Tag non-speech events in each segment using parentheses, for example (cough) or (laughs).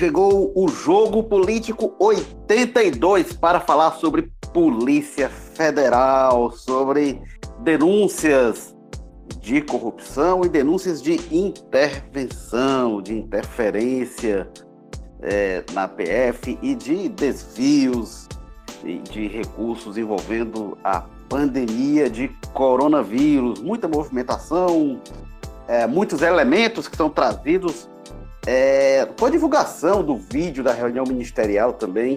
chegou o Jogo Político 82 para falar sobre Polícia Federal, sobre denúncias de corrupção e denúncias de intervenção, de interferência é, na PF e de desvios de recursos envolvendo a pandemia de coronavírus. Muita movimentação, é, muitos elementos que são trazidos é, com a divulgação do vídeo da reunião ministerial também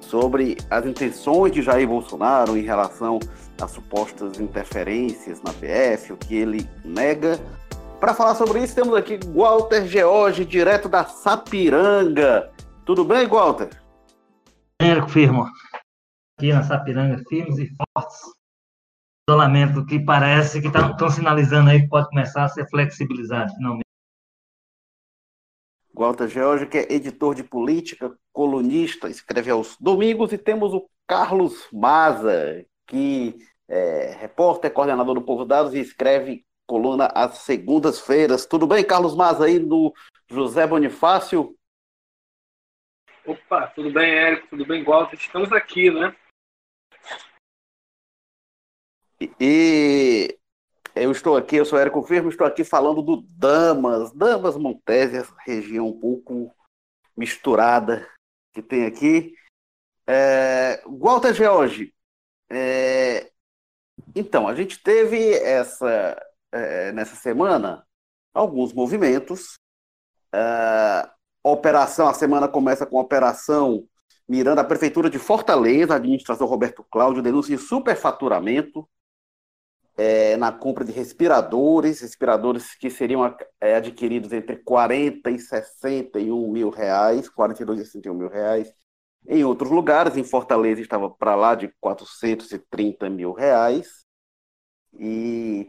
sobre as intenções de Jair Bolsonaro em relação às supostas interferências na PF, o que ele nega. Para falar sobre isso, temos aqui Walter George, direto da Sapiranga. Tudo bem, Walter? Érico Firmo. Aqui na Sapiranga, firmes e fortes. Isolamento que parece que estão tá, sinalizando aí que pode começar a ser flexibilizado, finalmente. Walter George, que é editor de política, colunista, escreve aos domingos, e temos o Carlos Maza, que é repórter, coordenador do Povo Dados e escreve coluna às segundas-feiras. Tudo bem, Carlos Maza, aí do José Bonifácio? Opa, tudo bem, Érico? Tudo bem, Walter? Estamos aqui, né? E eu estou aqui, eu sou Érico Firmo, estou aqui falando do Damas, Damas Montésias, região um pouco misturada que tem aqui. É, Walter George, é, então, a gente teve essa, é, nessa semana alguns movimentos. É, operação, a semana começa com a operação mirando a Prefeitura de Fortaleza, a administração Roberto Cláudio, denúncia de superfaturamento é, na compra de respiradores, respiradores que seriam é, adquiridos entre 40 e 61 mil reais, 42 e 61 mil reais. Em outros lugares, em Fortaleza estava para lá de 430 mil reais. E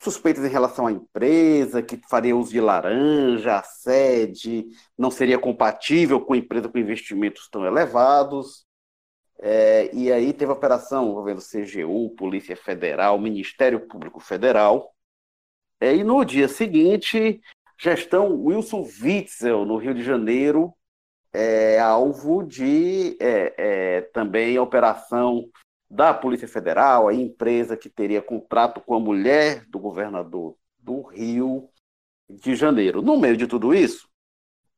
suspeitas em relação à empresa, que faria uso de laranja, a sede não seria compatível com a empresa com investimentos tão elevados. É, e aí teve operação envolvendo CGU, Polícia Federal, Ministério Público Federal. É, e no dia seguinte, gestão Wilson Witzel, no Rio de Janeiro, é, alvo de é, é, também operação da Polícia Federal, a empresa que teria contrato com a mulher do governador do Rio de Janeiro. No meio de tudo isso,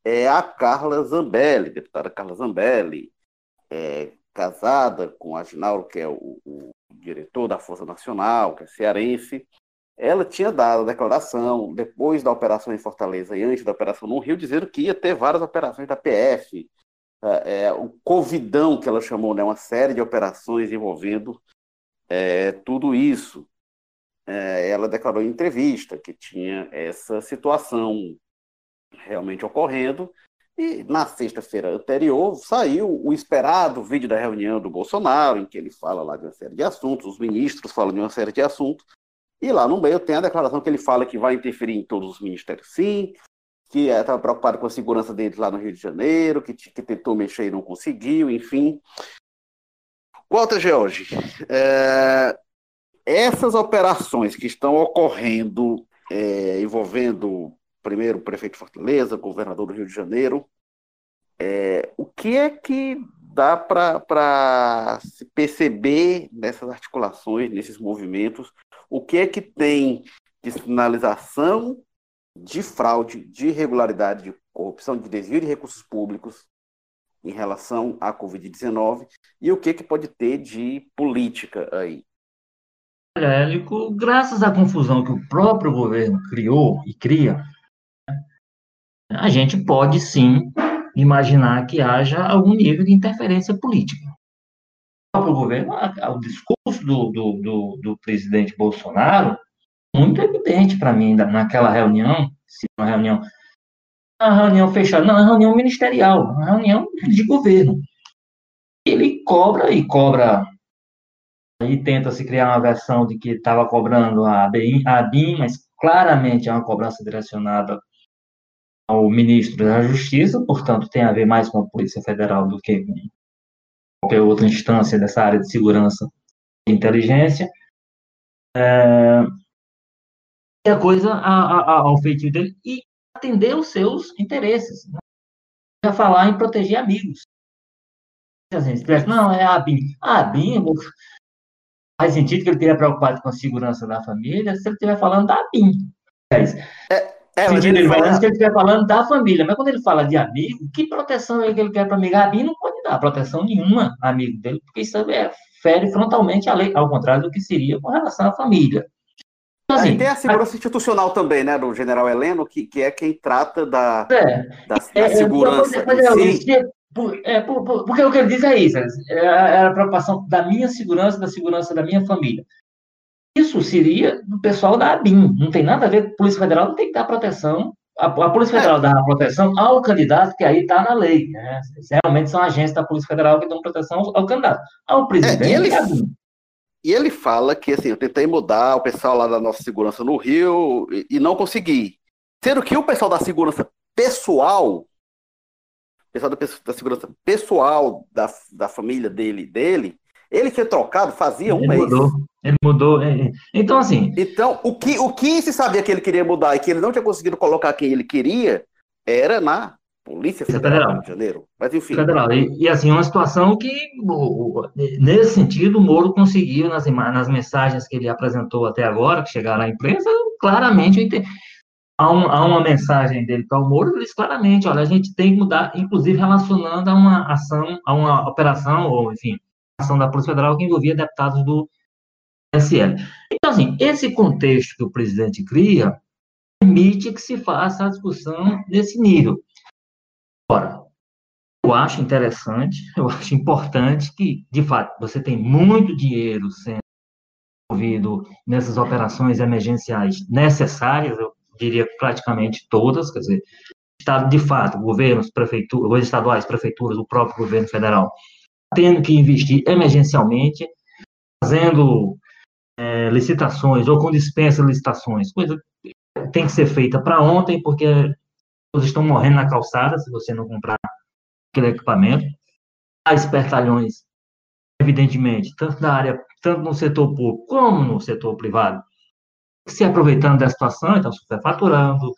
é a Carla Zambelli, deputada Carla Zambelli, é, casada com a Aginaldo, que é o, o, diretor da Força Nacional, que é cearense, ela tinha dado a declaração, depois da operação em Fortaleza e antes da operação no Rio, dizendo que ia ter várias operações da PF, é, é, o Covidão, que ela chamou, né, uma série de operações envolvendo é, tudo isso. É, ela declarou em entrevista que tinha essa situação realmente ocorrendo e na sexta-feira anterior saiu o esperado vídeo da reunião do Bolsonaro, em que ele fala lá de uma série de assuntos, os ministros falam de uma série de assuntos, e lá no meio tem a declaração que ele fala que vai interferir em todos os ministérios, sim, que estava preocupado com a segurança deles lá no Rio de Janeiro, que, que tentou mexer e não conseguiu, enfim. Walter George, é, essas operações que estão ocorrendo é, envolvendo primeiro prefeito de Fortaleza, governador do Rio de Janeiro. É, o que é que dá para se perceber nessas articulações, nesses movimentos? O que é que tem de sinalização de fraude, de irregularidade, de corrupção, de desvio de recursos públicos em relação à Covid-19 e o que, é que pode ter de política aí? Olha, Élico, graças à confusão que o próprio governo criou e cria, a gente pode sim imaginar que haja algum nível de interferência política. O governo, o discurso do, do, do, do presidente Bolsonaro, muito evidente para mim naquela reunião, se uma reunião, uma reunião fechada, não, uma reunião ministerial, uma reunião de governo. Ele cobra e cobra aí tenta se criar uma versão de que estava cobrando a BIM, a BIM, mas claramente é uma cobrança direcionada ao ministro da Justiça, portanto, tem a ver mais com a Polícia Federal do que com qualquer outra instância dessa área de segurança e inteligência. É, e a coisa a, a, ao feitio dele e atender os seus interesses. Né? ia falar em proteger amigos. Não, é a BIM. A BIM faz sentido que ele esteja preocupado com a segurança da família se ele estiver falando da BIM. É, é, é sentido ele fala... se ele estiver falando da família. Mas quando ele fala de amigo, que proteção é que ele quer para amigo? A BIM não pode dar proteção nenhuma a amigo dele, porque isso é, fere frontalmente a lei, ao contrário do que seria com relação à família. Então, assim, tem a segurança a... institucional também, né, do general Heleno, que, que é quem trata da, é, da, da é, segurança. É, por, é, por, por, porque o que ele diz é isso, é a, a preocupação da minha segurança, da segurança da minha família. Isso seria do pessoal da ABIN, não tem nada a ver com a Polícia Federal, não tem que dar proteção. A, a Polícia Federal é. dá proteção ao candidato, que aí está na lei. Né? Realmente são agentes da Polícia Federal que dão proteção ao, ao candidato. Ao presidente, é, e ele. E ele fala que assim, eu tentei mudar o pessoal lá da nossa segurança no Rio e, e não consegui. Sendo que o pessoal da segurança pessoal pessoal da, da segurança pessoal da, da família dele, dele, ele tinha trocado fazia um ele mês. Mudou. Ele mudou. É, é. Então, assim. Então, o que, o que se sabia que ele queria mudar e que ele não tinha conseguido colocar quem ele queria era na Polícia Federal, Federal. de Janeiro. Mas, enfim. Federal. E, e assim, uma situação que, nesse sentido, o Moro conseguiu, nas, nas mensagens que ele apresentou até agora, que chegaram à imprensa, claramente há, um, há uma mensagem dele para o Moro, ele diz claramente, olha, a gente tem que mudar, inclusive relacionando a uma ação, a uma operação, ou enfim, ação da Polícia Federal que envolvia deputados do SL. Então, assim, esse contexto que o presidente cria permite que se faça a discussão nesse nível. Agora, eu acho interessante, (laughs) eu acho importante que, de fato, você tem muito dinheiro sendo envolvido nessas operações emergenciais necessárias, eu diria praticamente todas, quer dizer, Estado, de fato, governos, prefeituras, estaduais, prefeituras, o próprio governo federal, tendo que investir emergencialmente, fazendo é, licitações ou com dispensa de licitações, coisa tem que ser feita para ontem, porque todos estão morrendo na calçada se você não comprar aquele equipamento. Há espertalhões, evidentemente, tanto na área, tanto no setor público como no setor privado, se aproveitando da situação, então superfaturando,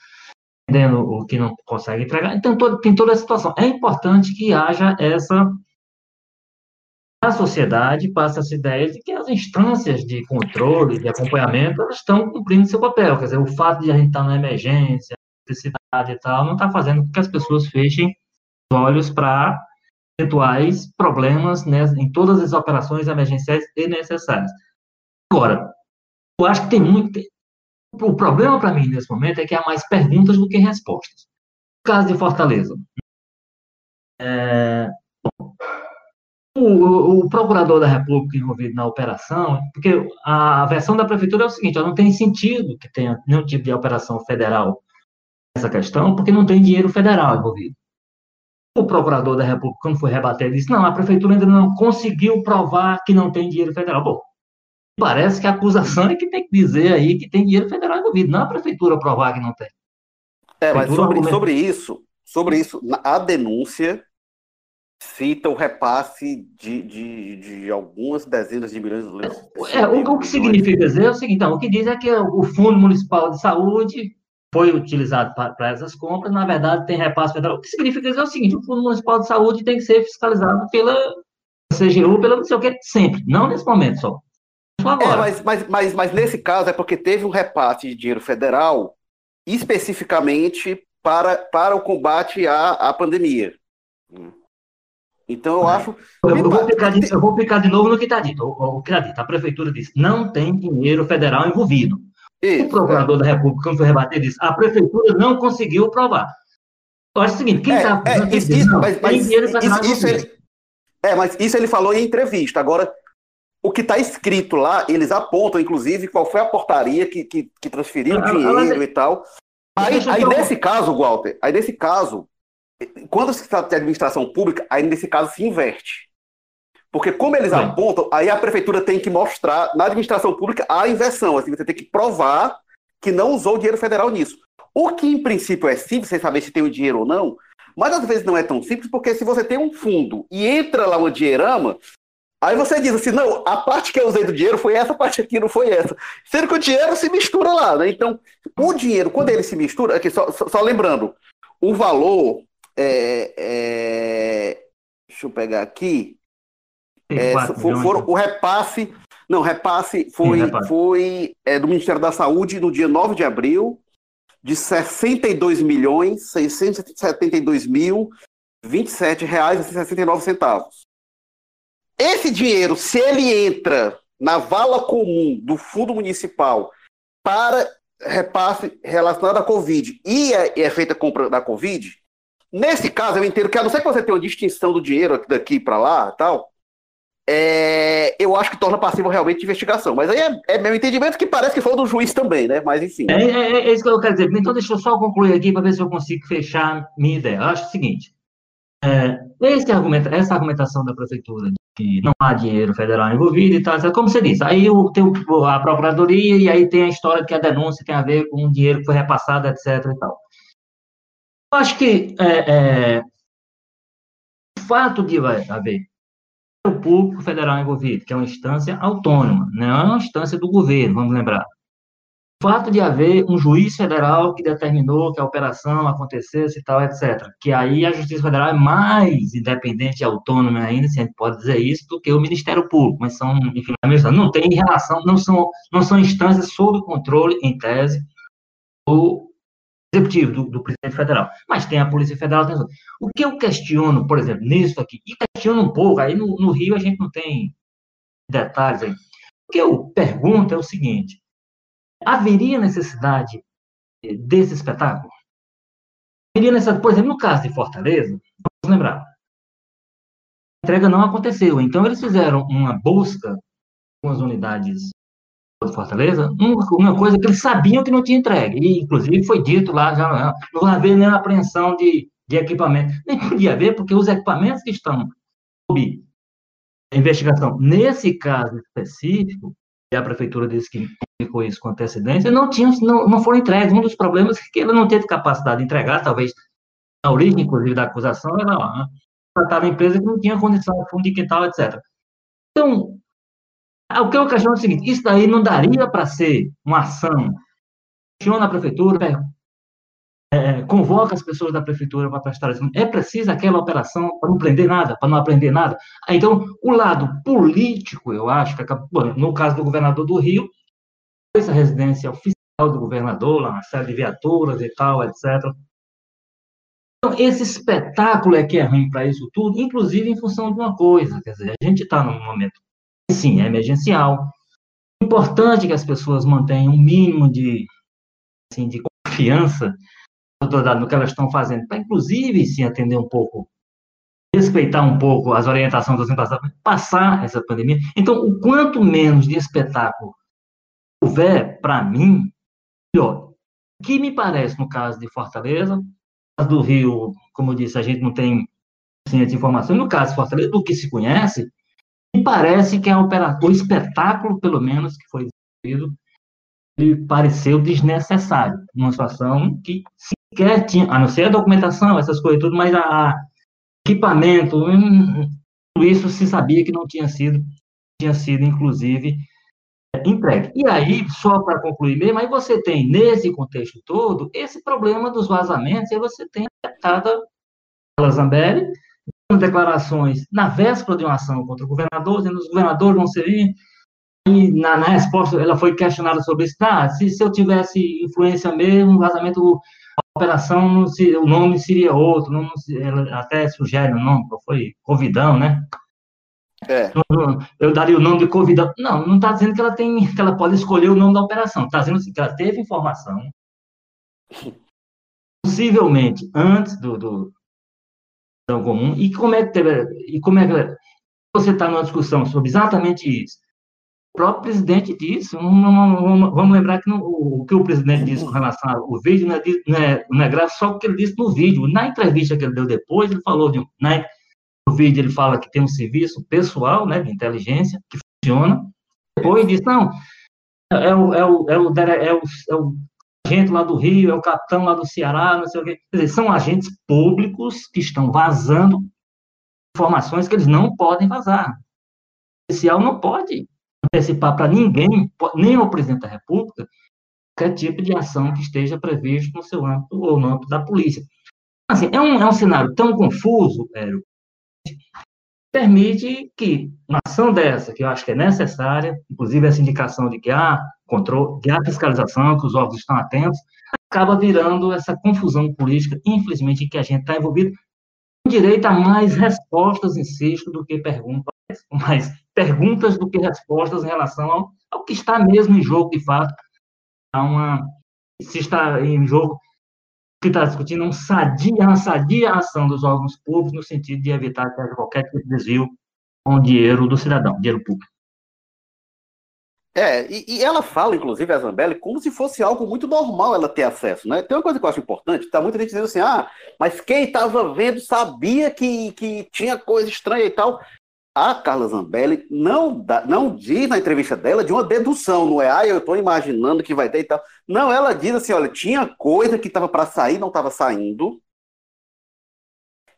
vendendo o que não consegue entregar. Então, todo, tem toda a situação. É importante que haja essa. A sociedade passa essa ideia de que as instâncias de controle, de acompanhamento, elas estão cumprindo seu papel. Quer dizer, o fato de a gente estar na emergência, necessidade e tal, não está fazendo com que as pessoas fechem os olhos para eventuais problemas né, em todas as operações emergenciais e necessárias. Agora, eu acho que tem muito, o problema para mim nesse momento é que há mais perguntas do que respostas. No caso de Fortaleza, é, o, o, procurador da República envolvido na operação, porque a, versão da prefeitura é o seguinte: não tem sentido que tenha nenhum tipo de operação federal nessa questão, porque não tem dinheiro federal envolvido. O procurador da República, quando foi rebater, disse: não, a prefeitura ainda não conseguiu provar que não tem dinheiro federal. Bom, Parece que a acusação é que tem que dizer aí que tem dinheiro federal envolvido, não a prefeitura provar que não tem. É, mas sobre, sobre isso, sobre isso, a denúncia cita o repasse de, de, de algumas dezenas de milhões de. É, o, o, que significa dizer é o seguinte, então, o que diz é que o Fundo Municipal de Saúde foi utilizado para essas compras, na verdade tem repasse federal. O que significa dizer é o seguinte, o Fundo Municipal de Saúde tem que ser fiscalizado pela CGU, pela não sei o que, sempre, não nesse momento só. É, mas, mas, mas, mas nesse caso é porque teve um repasse de dinheiro federal especificamente para, para o combate à, à pandemia. Então eu acho. Eu, eu, vou explicar de, eu vou de novo no que está dito. O, que está dito. A prefeitura disse: não tem dinheiro federal envolvido. Isso, o procurador é. da República, quando foi rebater, disse: a prefeitura não conseguiu provar. Eu acho o seguinte: quem está. É, é, isso, isso, mas, mas, isso, isso ele, é, mas isso ele falou em entrevista. Agora, o que está escrito lá, eles apontam, inclusive, qual foi a portaria que, que, que transferiu o dinheiro e tal. Aí, aí nesse caso, Walter, aí nesse caso, quando se trata de administração pública, aí nesse caso se inverte. Porque como eles Sim. apontam, aí a prefeitura tem que mostrar, na administração pública, a inversão. Assim, você tem que provar que não usou o dinheiro federal nisso. O que, em princípio, é simples, sem saber se tem o dinheiro ou não, mas às vezes não é tão simples, porque se você tem um fundo e entra lá uma dinheirama, Aí você diz assim, não, a parte que eu usei do dinheiro foi essa parte aqui, não foi essa. Sendo que o dinheiro se mistura lá, né? Então, o dinheiro, quando ele se mistura, aqui, só, só lembrando, o valor é, é, deixa eu pegar aqui. É, for, foram, o repasse. Não, repasse foi, Sim, repasse. foi é, do Ministério da Saúde no dia 9 de abril, de 62 milhões 672 mil 27 reais e 69 centavos. Esse dinheiro, se ele entra na vala comum do fundo municipal para repasse relacionado à Covid e é, é feita a compra da Covid, nesse caso eu entendo que a não ser que você tenha uma distinção do dinheiro daqui para lá tal, é, eu acho que torna passivo realmente de investigação. Mas aí é, é, meu entendimento que parece que foi do juiz também, né? Mas enfim. É, é, é, isso que eu quero dizer. Então deixa eu só concluir aqui para ver se eu consigo fechar minha ideia. Eu acho o seguinte. É, esse argumento, essa argumentação da prefeitura de que não há dinheiro federal envolvido e tal, é como você disse, aí tem a procuradoria e aí tem a história que a denúncia tem a ver com o dinheiro que foi repassado, etc. e tal. Eu acho que é, é, o fato de haver o público federal envolvido, que é uma instância autônoma, não é uma instância do governo, vamos lembrar. O fato de haver um juiz federal que determinou que a operação acontecesse e tal, etc. Que aí a Justiça Federal é mais independente e autônoma ainda, se a gente pode dizer isso, do que o Ministério Público, mas são, enfim, não tem relação, não são, não são instâncias sob controle, em tese, do executivo, do, do, presidente federal. Mas tem a Polícia Federal. Tem... O que eu questiono, por exemplo, nisso aqui, e questiono um pouco, aí no, no Rio a gente não tem detalhes aí. O que eu pergunto é o seguinte: haveria necessidade desse espetáculo? Haveria necessidade, por exemplo, no caso de Fortaleza, vamos lembrar, a entrega não aconteceu. Então, eles fizeram uma busca com as unidades de Fortaleza, uma coisa que eles sabiam que não tinha entregue. E, inclusive, foi dito lá, já não, não vai haver nenhuma apreensão de, de equipamento. Nem podia haver, porque os equipamentos que estão sob investigação, nesse caso específico, e a prefeitura disse que comunicou isso com antecedência, não, tinham, não, não foram entregues. Um dos problemas é que ela não teve capacidade de entregar, talvez a origem, inclusive, da acusação era lá, né? a empresa que não tinha condição de fundo de quintal, etc. Então, o que eu questiono é o seguinte: isso daí não daria para ser uma ação? Questiona a prefeitura, é, convoca as pessoas da prefeitura para prestar. É preciso aquela operação para não prender nada, para não aprender nada. Então, o lado político, eu acho, que no caso do governador do Rio, essa residência oficial do governador, lá, uma série de viaturas e tal, etc. Então, esse espetáculo é que é ruim para isso tudo, inclusive em função de uma coisa, quer dizer, a gente está num momento, sim, é emergencial, importante que as pessoas mantenham um mínimo de, assim, de confiança no que elas estão fazendo, para inclusive se atender um pouco, respeitar um pouco as orientações dos passados, passar essa pandemia. Então, o quanto menos de espetáculo houver, para mim, melhor. O que me parece no caso de Fortaleza, do Rio, como eu disse, a gente não tem de informação, no caso de Fortaleza, do que se conhece, me parece que a opera... o espetáculo, pelo menos, que foi exibido, ele pareceu desnecessário, numa situação que sequer tinha, a não ser a documentação, essas coisas tudo, mas a, a equipamento, hum, tudo isso se sabia que não tinha sido, tinha sido, inclusive, entregue. E aí, só para concluir mesmo, aí você tem, nesse contexto todo, esse problema dos vazamentos, e você tem a deputada Zambelli, declarações na véspera de uma ação contra o governador, dizendo que os governadores vão ser e na, na, resposta ela foi questionada sobre isso. Ah, se, se eu tivesse influência mesmo, vazamento, a operação, o nome seria outro, não, ela até sugere o nome, foi Covidão, né? É. Eu daria o nome de Covidão. Não, não está dizendo que ela tem, que ela pode escolher o nome da operação. Está dizendo assim, que ela teve informação, (laughs) possivelmente antes do, do comum. E como é que teve, e como é que você está numa discussão sobre exatamente isso? O próprio presidente disse, vamos lembrar que o que o presidente disse com relação ao vídeo não é, não é, não é grave só o que ele disse no vídeo. Na entrevista que ele deu depois, ele falou de na, no vídeo ele fala que tem um serviço pessoal, né, de inteligência que funciona. Depois diz não, é o, é o, é o, é o, é o agente lá do Rio, é o capitão lá do Ceará, não sei o quê. Quer dizer, são agentes públicos que estão vazando informações que eles não podem vazar. O oficial não pode antecipar para ninguém, nem ao presidente da República, qualquer tipo de ação que esteja previsto no seu âmbito ou no âmbito da polícia. Assim, é um, é um cenário tão confuso, Hélio, permite que uma ação dessa, que eu acho que é necessária, inclusive essa indicação de que há controle, que há fiscalização, que os órgãos estão atentos, acaba virando essa confusão política, infelizmente, em que a gente está envolvido, com direito a mais respostas, insisto, do que perguntas, (laughs) mais perguntas do que respostas em relação ao, ao que está mesmo em jogo, de fato, há uma, se está em jogo que está discutindo um sadia, uma sadia ação dos órgãos públicos no sentido de evitar que haja qualquer tipo de desvio com o dinheiro do cidadão, dinheiro público. É, e, e, ela fala, inclusive, a Zambelli, como se fosse algo muito normal ela ter acesso, né? Tem uma coisa que eu acho importante, tá muita gente dizendo assim, ah, mas quem estava vendo sabia que, que tinha coisa estranha e tal a Carla Zambelli não, dá, não diz na entrevista dela de uma dedução, não é? Ah, eu estou imaginando que vai ter e tal. Não, ela diz assim: olha, tinha coisa que estava para sair, não estava saindo.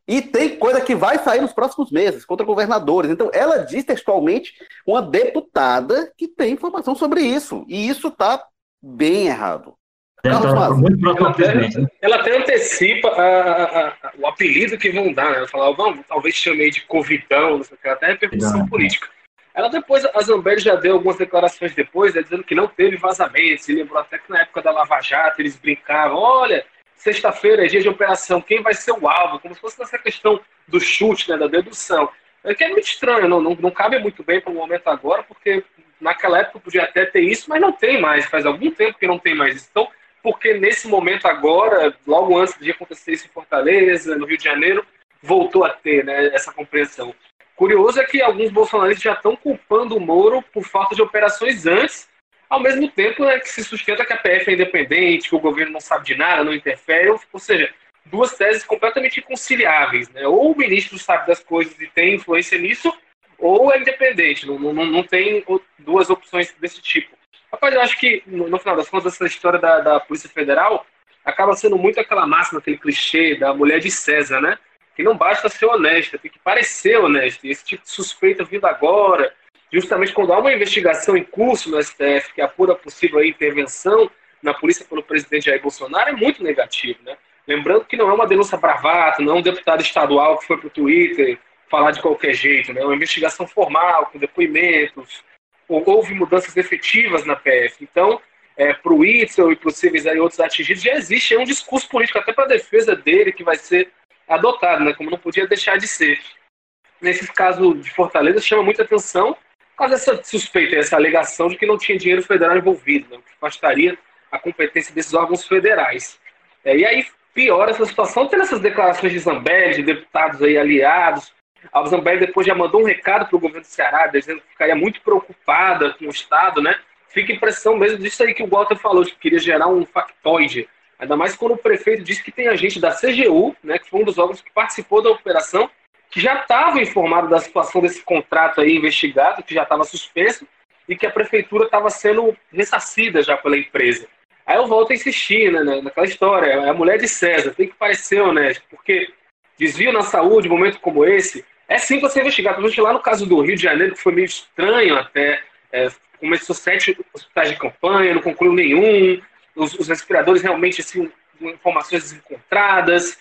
E tem coisa que vai sair nos próximos meses contra governadores. Então, ela diz textualmente uma deputada que tem informação sobre isso. E isso está bem errado. Ela, muito ela, até, né? ela até antecipa a, a, a, o apelido que vão dar, né? Ela fala, vamos, talvez chamei de Covidão, não sei o que, até repercussão política. Ela depois, a Zambelli já deu algumas declarações depois, né, dizendo que não teve vazamento, se lembrou até que na época da Lava Jato eles brincavam, olha, sexta-feira é dia de operação, quem vai ser o alvo? Como se fosse nessa questão do chute, né, da dedução. É que é muito estranho, não, não, não cabe muito bem para o momento agora, porque naquela época podia até ter isso, mas não tem mais, faz algum tempo que não tem mais isso. Então, porque nesse momento agora, logo antes de acontecer isso em Fortaleza, no Rio de Janeiro, voltou a ter né, essa compreensão. Curioso é que alguns bolsonaristas já estão culpando o Moro por falta de operações antes, ao mesmo tempo né, que se sustenta que a PF é independente, que o governo não sabe de nada, não interfere, ou, seja, duas teses completamente inconciliáveis. Né? Ou o ministro sabe das coisas e tem influência nisso, ou é independente, não, não, não tem duas opções desse tipo. Rapaz, eu acho que, no, no final das contas, essa história da, da Polícia Federal acaba sendo muito aquela máxima, aquele clichê da mulher de César, né? Que não basta ser honesta, tem que parecer honesta. E esse tipo de suspeita vindo agora, justamente quando há uma investigação em curso no STF que apura possível intervenção na polícia pelo presidente Jair Bolsonaro, é muito negativo, né? Lembrando que não é uma denúncia bravata, não é um deputado estadual que foi para o Twitter falar de qualquer jeito, né? É uma investigação formal, com depoimentos, houve mudanças efetivas na PF. Então, é, para o Itzel e para e outros atingidos, já existe um discurso político até para a defesa dele que vai ser adotado, né, como não podia deixar de ser. Nesse caso de Fortaleza, chama muita atenção causa dessa suspeita, essa alegação de que não tinha dinheiro federal envolvido, né, que afastaria a competência desses órgãos federais. É, e aí piora essa situação, tendo essas declarações de Zambelli, de deputados aí aliados, a Zambelli depois já mandou um recado para o governo do Ceará, dizendo que ficaria muito preocupada com o Estado, né? Fica impressão mesmo disso aí que o Walter falou, que queria gerar um factoide. Ainda mais quando o prefeito disse que tem agente da CGU, né, que foi um dos órgãos que participou da operação, que já estava informado da situação desse contrato aí investigado, que já estava suspenso, e que a prefeitura estava sendo ressarcida já pela empresa. Aí eu volto a insistir né, naquela história, é a mulher de César, tem que parecer honesto, porque desvio na saúde, momento como esse, é sim você investigar. Principalmente lá no caso do Rio de Janeiro, que foi meio estranho até. É, começou sete hospitais de campanha, não concluiu nenhum. Os, os respiradores realmente, assim, informações desencontradas.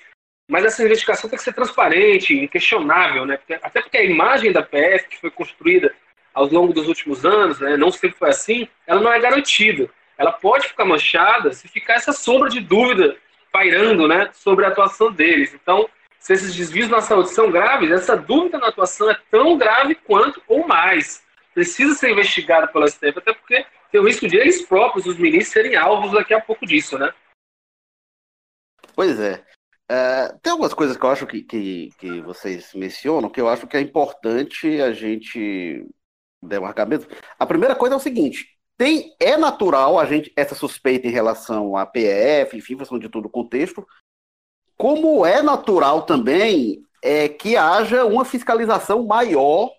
Mas essa investigação tem que ser transparente, inquestionável, né? Até porque a imagem da PF, que foi construída ao longo dos últimos anos, né, não sempre foi assim, ela não é garantida. Ela pode ficar manchada se ficar essa sombra de dúvida pairando né, sobre a atuação deles. Então, se esses desvios na saúde são graves, essa dúvida na atuação é tão grave quanto ou mais. Precisa ser investigada pela STF, até porque tem o risco de eles próprios, os ministros, serem alvos daqui a pouco disso, né? Pois é. é tem algumas coisas que eu acho que, que, que, vocês mencionam que eu acho que é importante a gente demarcar mesmo. A primeira coisa é o seguinte: tem, é natural a gente essa suspeita em relação à PF, enfim, função de todo o contexto, como é natural também é, que haja uma fiscalização maior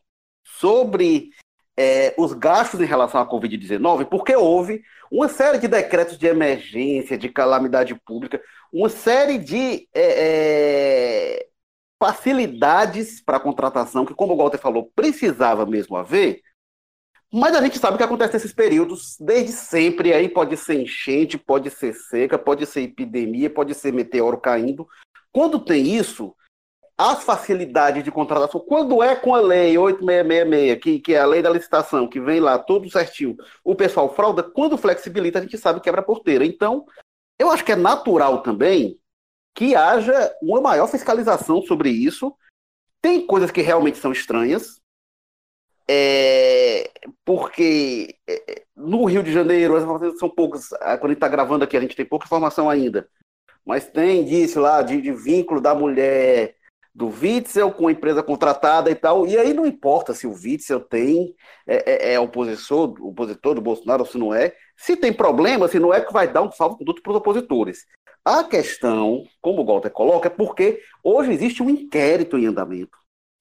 sobre é, os gastos em relação à Covid-19, porque houve uma série de decretos de emergência, de calamidade pública, uma série de é, é facilidades para a contratação, que, como o Walter falou, precisava mesmo haver, mas a gente sabe que acontece nesses períodos desde sempre. Aí pode ser enchente, pode ser seca, pode ser epidemia, pode ser meteoro caindo. Quando tem isso, as facilidades de contratação, quando é com a lei 8666, que, que é a lei da licitação, que vem lá tudo certinho, o pessoal frauda, quando flexibilita, a gente sabe quebra a porteira. Então, eu acho que é natural também que haja uma maior fiscalização sobre isso. Tem coisas que realmente são estranhas, é, porque é, no Rio de Janeiro, as informações são poucas. Ah, quando a gente está gravando aqui, a gente tem pouca informação ainda. Mas tem indício lá de, de vínculo da mulher do Witzel com a empresa contratada e tal. E aí não importa se o Witzel tem é, é, é opositor, opositor do Bolsonaro ou se não é. Se tem problema, se não é que vai dar um salvo conduto para os opositores. A questão, como o Walter coloca, é porque hoje existe um inquérito em andamento.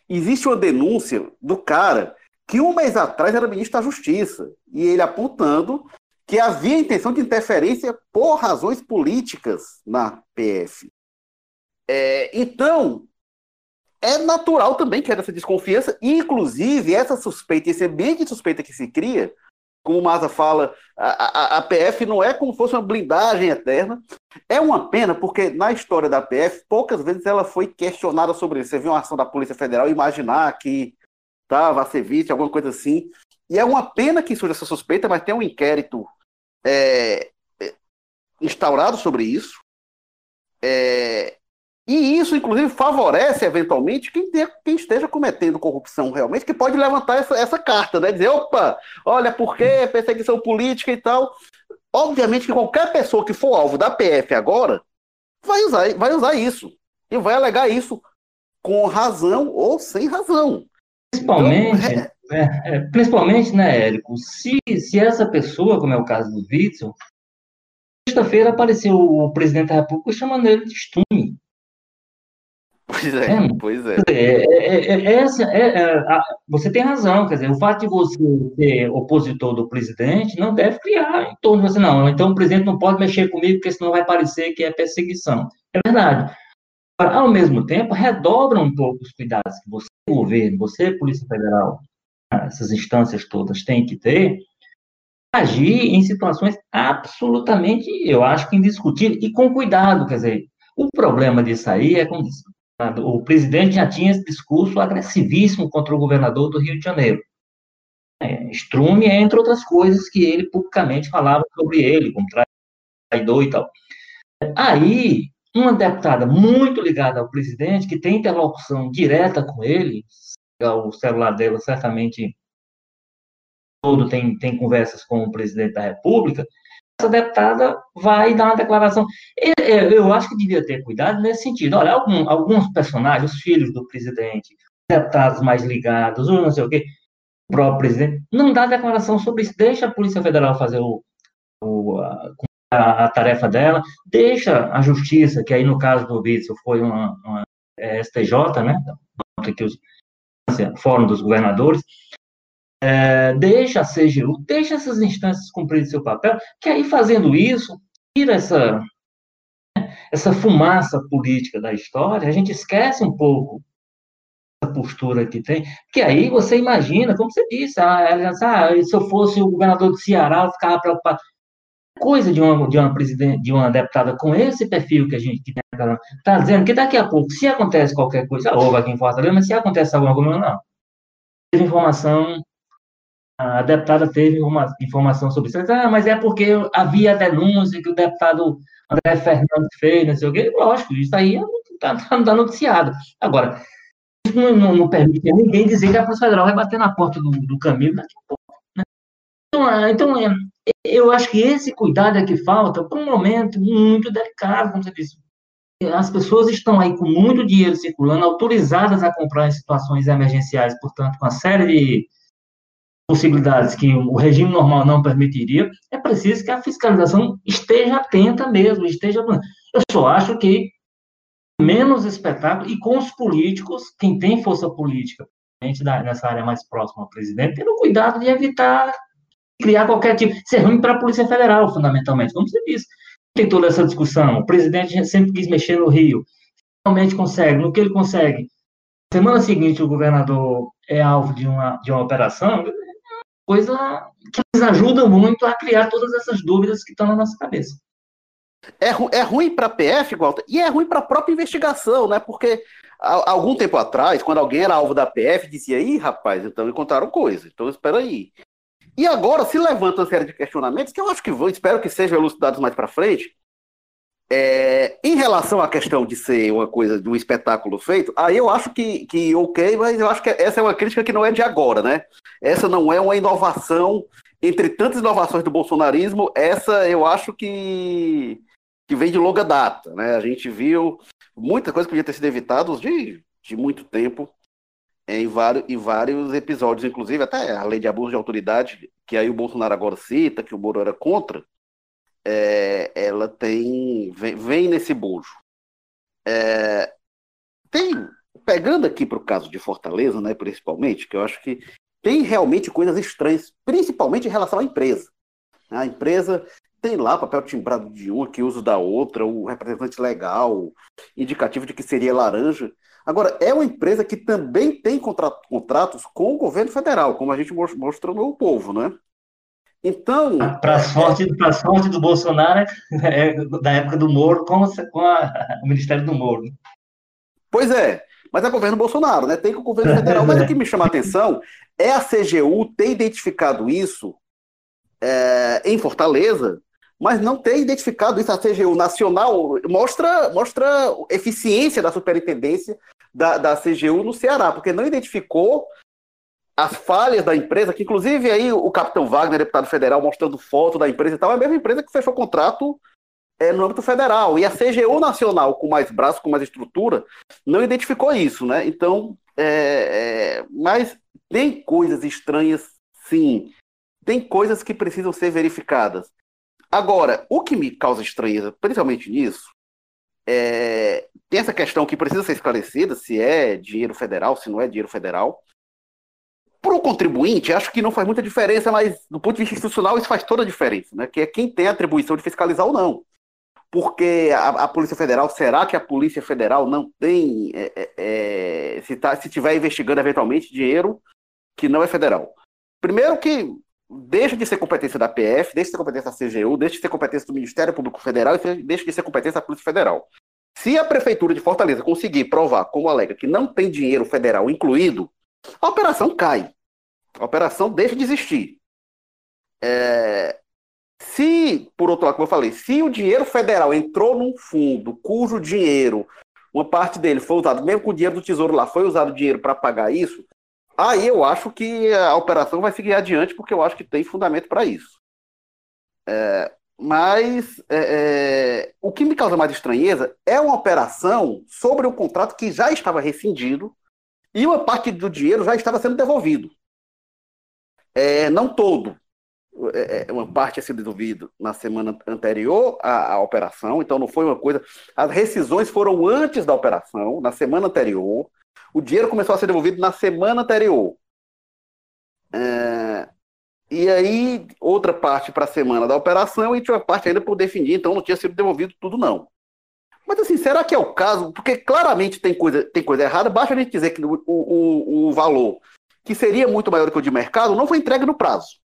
Existe uma denúncia do cara que um mês atrás era ministro da Justiça, e ele apontando que havia intenção de interferência por razões políticas na PF. É, então, é natural também que haja essa desconfiança, e inclusive essa suspeita, esse ambiente de suspeita que se cria, como o Maza fala, a, a, a, PF não é como se fosse uma blindagem eterna. É uma pena, porque na história da PF, poucas vezes ela foi questionada sobre isso. Você viu uma ação da Polícia Federal imaginar que estava a serviço, alguma coisa assim. E é uma pena que surja essa suspeita, mas tem um inquérito é, é instaurado sobre isso. É, e isso, inclusive, favorece, eventualmente, quem, quem, esteja cometendo corrupção realmente, que pode levantar essa, essa carta, né? Dizer, opa, olha, por que perseguição política e tal. Obviamente que qualquer pessoa que for alvo da PF agora vai usar, vai usar isso. E vai alegar isso com razão ou sem razão. Principalmente, então, é... É, é, principalmente, né, Érico, se, se essa pessoa, como é o caso do Witzel, sexta-feira apareceu o presidente da República chamando ele de estume. Pois é, é pois é. É, é, essa, é, você tem razão, quer dizer, o fato de você ser opositor do presidente não deve criar em torno de você, não. Então o presidente não pode mexer comigo, porque senão vai parecer que é perseguição. É verdade. Ao mesmo tempo, redobra um pouco os cuidados que você, governo, você, Polícia Federal, essas instâncias todas têm que ter, agir em situações absolutamente, eu acho que indiscutíveis, e com cuidado, quer dizer, o problema disso aí é como o presidente já tinha esse discurso agressivíssimo contra o governador do Rio de Janeiro. É, Strume, entre outras coisas que ele publicamente falava sobre ele, como traidor e tal. Aí, uma deputada muito ligada ao presidente, que tem interlocução direta com ele, o celular dela certamente todo tem, tem conversas com o presidente da República, essa deputada vai dar uma declaração. Eu acho que devia ter cuidado nesse sentido. Olha, alguns personagens, os filhos do presidente, deputados mais ligados, ou não sei o quê, o próprio presidente, não dá declaração sobre isso. Deixa a Polícia Federal fazer o, o a, tarefa dela, deixa a Justiça, que aí no caso do Witzel foi uma, uma é, STJ, né? Que os, Fórum dos Governadores, é, deixa a CGU, deixa essas instâncias cumprirem seu papel, que aí fazendo isso, tira essa, essa fumaça política da história, a gente esquece um pouco essa postura que tem, que aí você imagina, como você disse, ah, ah, se eu fosse o governador do Ceará, eu ficava preocupado. Coisa de uma, de uma presidente, de uma deputada com esse perfil que a gente está dizendo que daqui a pouco, se acontece qualquer coisa, ou aqui em Fortaleza, mas se acontece alguma coisa, não. Teve informação a deputada teve uma informação sobre isso. Ah, mas é porque havia denúncia que o deputado André Fernandes fez, não sei o quê. Lógico, isso aí está tá, tá noticiado. Agora, isso não, não, não, permite ninguém dizer que a Polícia Federal vai bater na porta do, do Camilo daqui a pouco. Né? Então, ah, então é, eu acho que esse cuidado é que falta para um momento muito delicado, como você disse. As pessoas estão aí com muito dinheiro circulando, autorizadas a comprar em situações emergenciais, portanto, com uma série de possibilidades que o regime normal não permitiria, é preciso que a fiscalização esteja atenta mesmo, esteja. Eu só acho que menos espetáculo e com os políticos, quem tem força política, nessa área mais próxima ao presidente, tendo cuidado de evitar criar qualquer tipo. Isso é ruim para a Polícia Federal, fundamentalmente, como você disse. Tem toda essa discussão. O presidente sempre quis mexer no Rio. Realmente consegue. No que ele consegue? Semana seguinte, o governador é alvo de uma, de uma operação coisa que nos ajuda muito a criar todas essas dúvidas que estão na nossa cabeça. É, ru é ruim para a PF, Walter, e é ruim para a própria investigação, né? Porque algum tempo atrás, quando alguém era alvo da PF, dizia: ih, rapaz, então encontraram coisa, então espera aí. E agora se levanta uma série de questionamentos que eu acho que vão, espero que sejam elucidados mais para frente. É, em relação à questão de ser uma coisa de um espetáculo feito, aí eu acho que, que ok, mas eu acho que essa é uma crítica que não é de agora, né? Essa não é uma inovação entre tantas inovações do bolsonarismo, essa eu acho que, que vem de longa data. Né? A gente viu muita coisa que podia ter sido evitada de, de muito tempo em vários, em vários episódios, inclusive até a lei de abuso de autoridade, que aí o Bolsonaro agora cita, que o Moro era contra, é, ela tem vem, vem nesse bojo. É, tem, pegando aqui para o caso de Fortaleza, né, principalmente, que eu acho que tem realmente coisas estranhas, principalmente em relação à empresa. A empresa tem lá papel timbrado de uma que usa da outra, o representante legal, indicativo de que seria laranja. Agora, é uma empresa que também tem contratos com o governo federal, como a gente mostrou no povo, né? Então. Para a sorte, é... sorte do Bolsonaro, (laughs) é da época do Moro, com, com a, (laughs) o Ministério do Moro. Pois é, mas é governo Bolsonaro, né? Tem que o governo federal. Mas o que me chama a atenção é a CGU ter identificado isso é, em Fortaleza, mas não ter identificado isso. A CGU nacional mostra, mostra eficiência da superintendência da, da CGU no Ceará, porque não identificou as falhas da empresa, que inclusive aí o capitão Wagner, deputado federal, mostrando foto da empresa e tal, é a mesma empresa que fechou contrato é, no âmbito federal. E a CGU nacional, com mais braços, com mais estrutura, não identificou isso, né? Então, é, é, mas tem coisas estranhas, sim. Tem coisas que precisam ser verificadas. Agora, o que me causa estranheza, principalmente nisso, é, tem essa questão que precisa ser esclarecida, se é dinheiro federal, se não é dinheiro federal. Para o contribuinte, acho que não faz muita diferença, mas do ponto de vista institucional isso faz toda a diferença, né? que é quem tem a atribuição de fiscalizar ou não porque a, a, Polícia Federal, será que a Polícia Federal não tem, é, é, é se, tá, se tiver investigando eventualmente dinheiro que não é federal? Primeiro que deixa de ser competência da PF, deixa de ser competência da CGU, deixa de ser competência do Ministério Público Federal e deixa de ser competência da Polícia Federal. Se a Prefeitura de Fortaleza conseguir provar, como alega, que não tem dinheiro federal incluído, a operação cai. A operação deixa de existir. É, se, por outro lado, como eu falei, se o dinheiro federal entrou num fundo cujo dinheiro, uma parte dele foi usado, mesmo com o dinheiro do Tesouro lá, foi usado dinheiro para pagar isso, aí eu acho que a operação vai seguir adiante, porque eu acho que tem fundamento para isso. É, mas é, é, o que me causa mais estranheza é uma operação sobre um contrato que já estava rescindido e uma parte do dinheiro já estava sendo devolvido. É, não todo, é, é, uma parte tinha sido desenvolvido na semana anterior à, à, operação, então não foi uma coisa. As rescisões foram antes da operação, na semana anterior. O dinheiro começou a ser devolvido na semana anterior. É, e aí, outra parte para a semana da operação e tinha uma parte ainda por definir, então não tinha sido devolvido tudo, não. Mas assim, será que é o caso? Porque claramente tem coisa, tem coisa errada, basta a gente dizer que o, o, o valor, que seria muito maior que o de mercado, não foi entregue no prazo.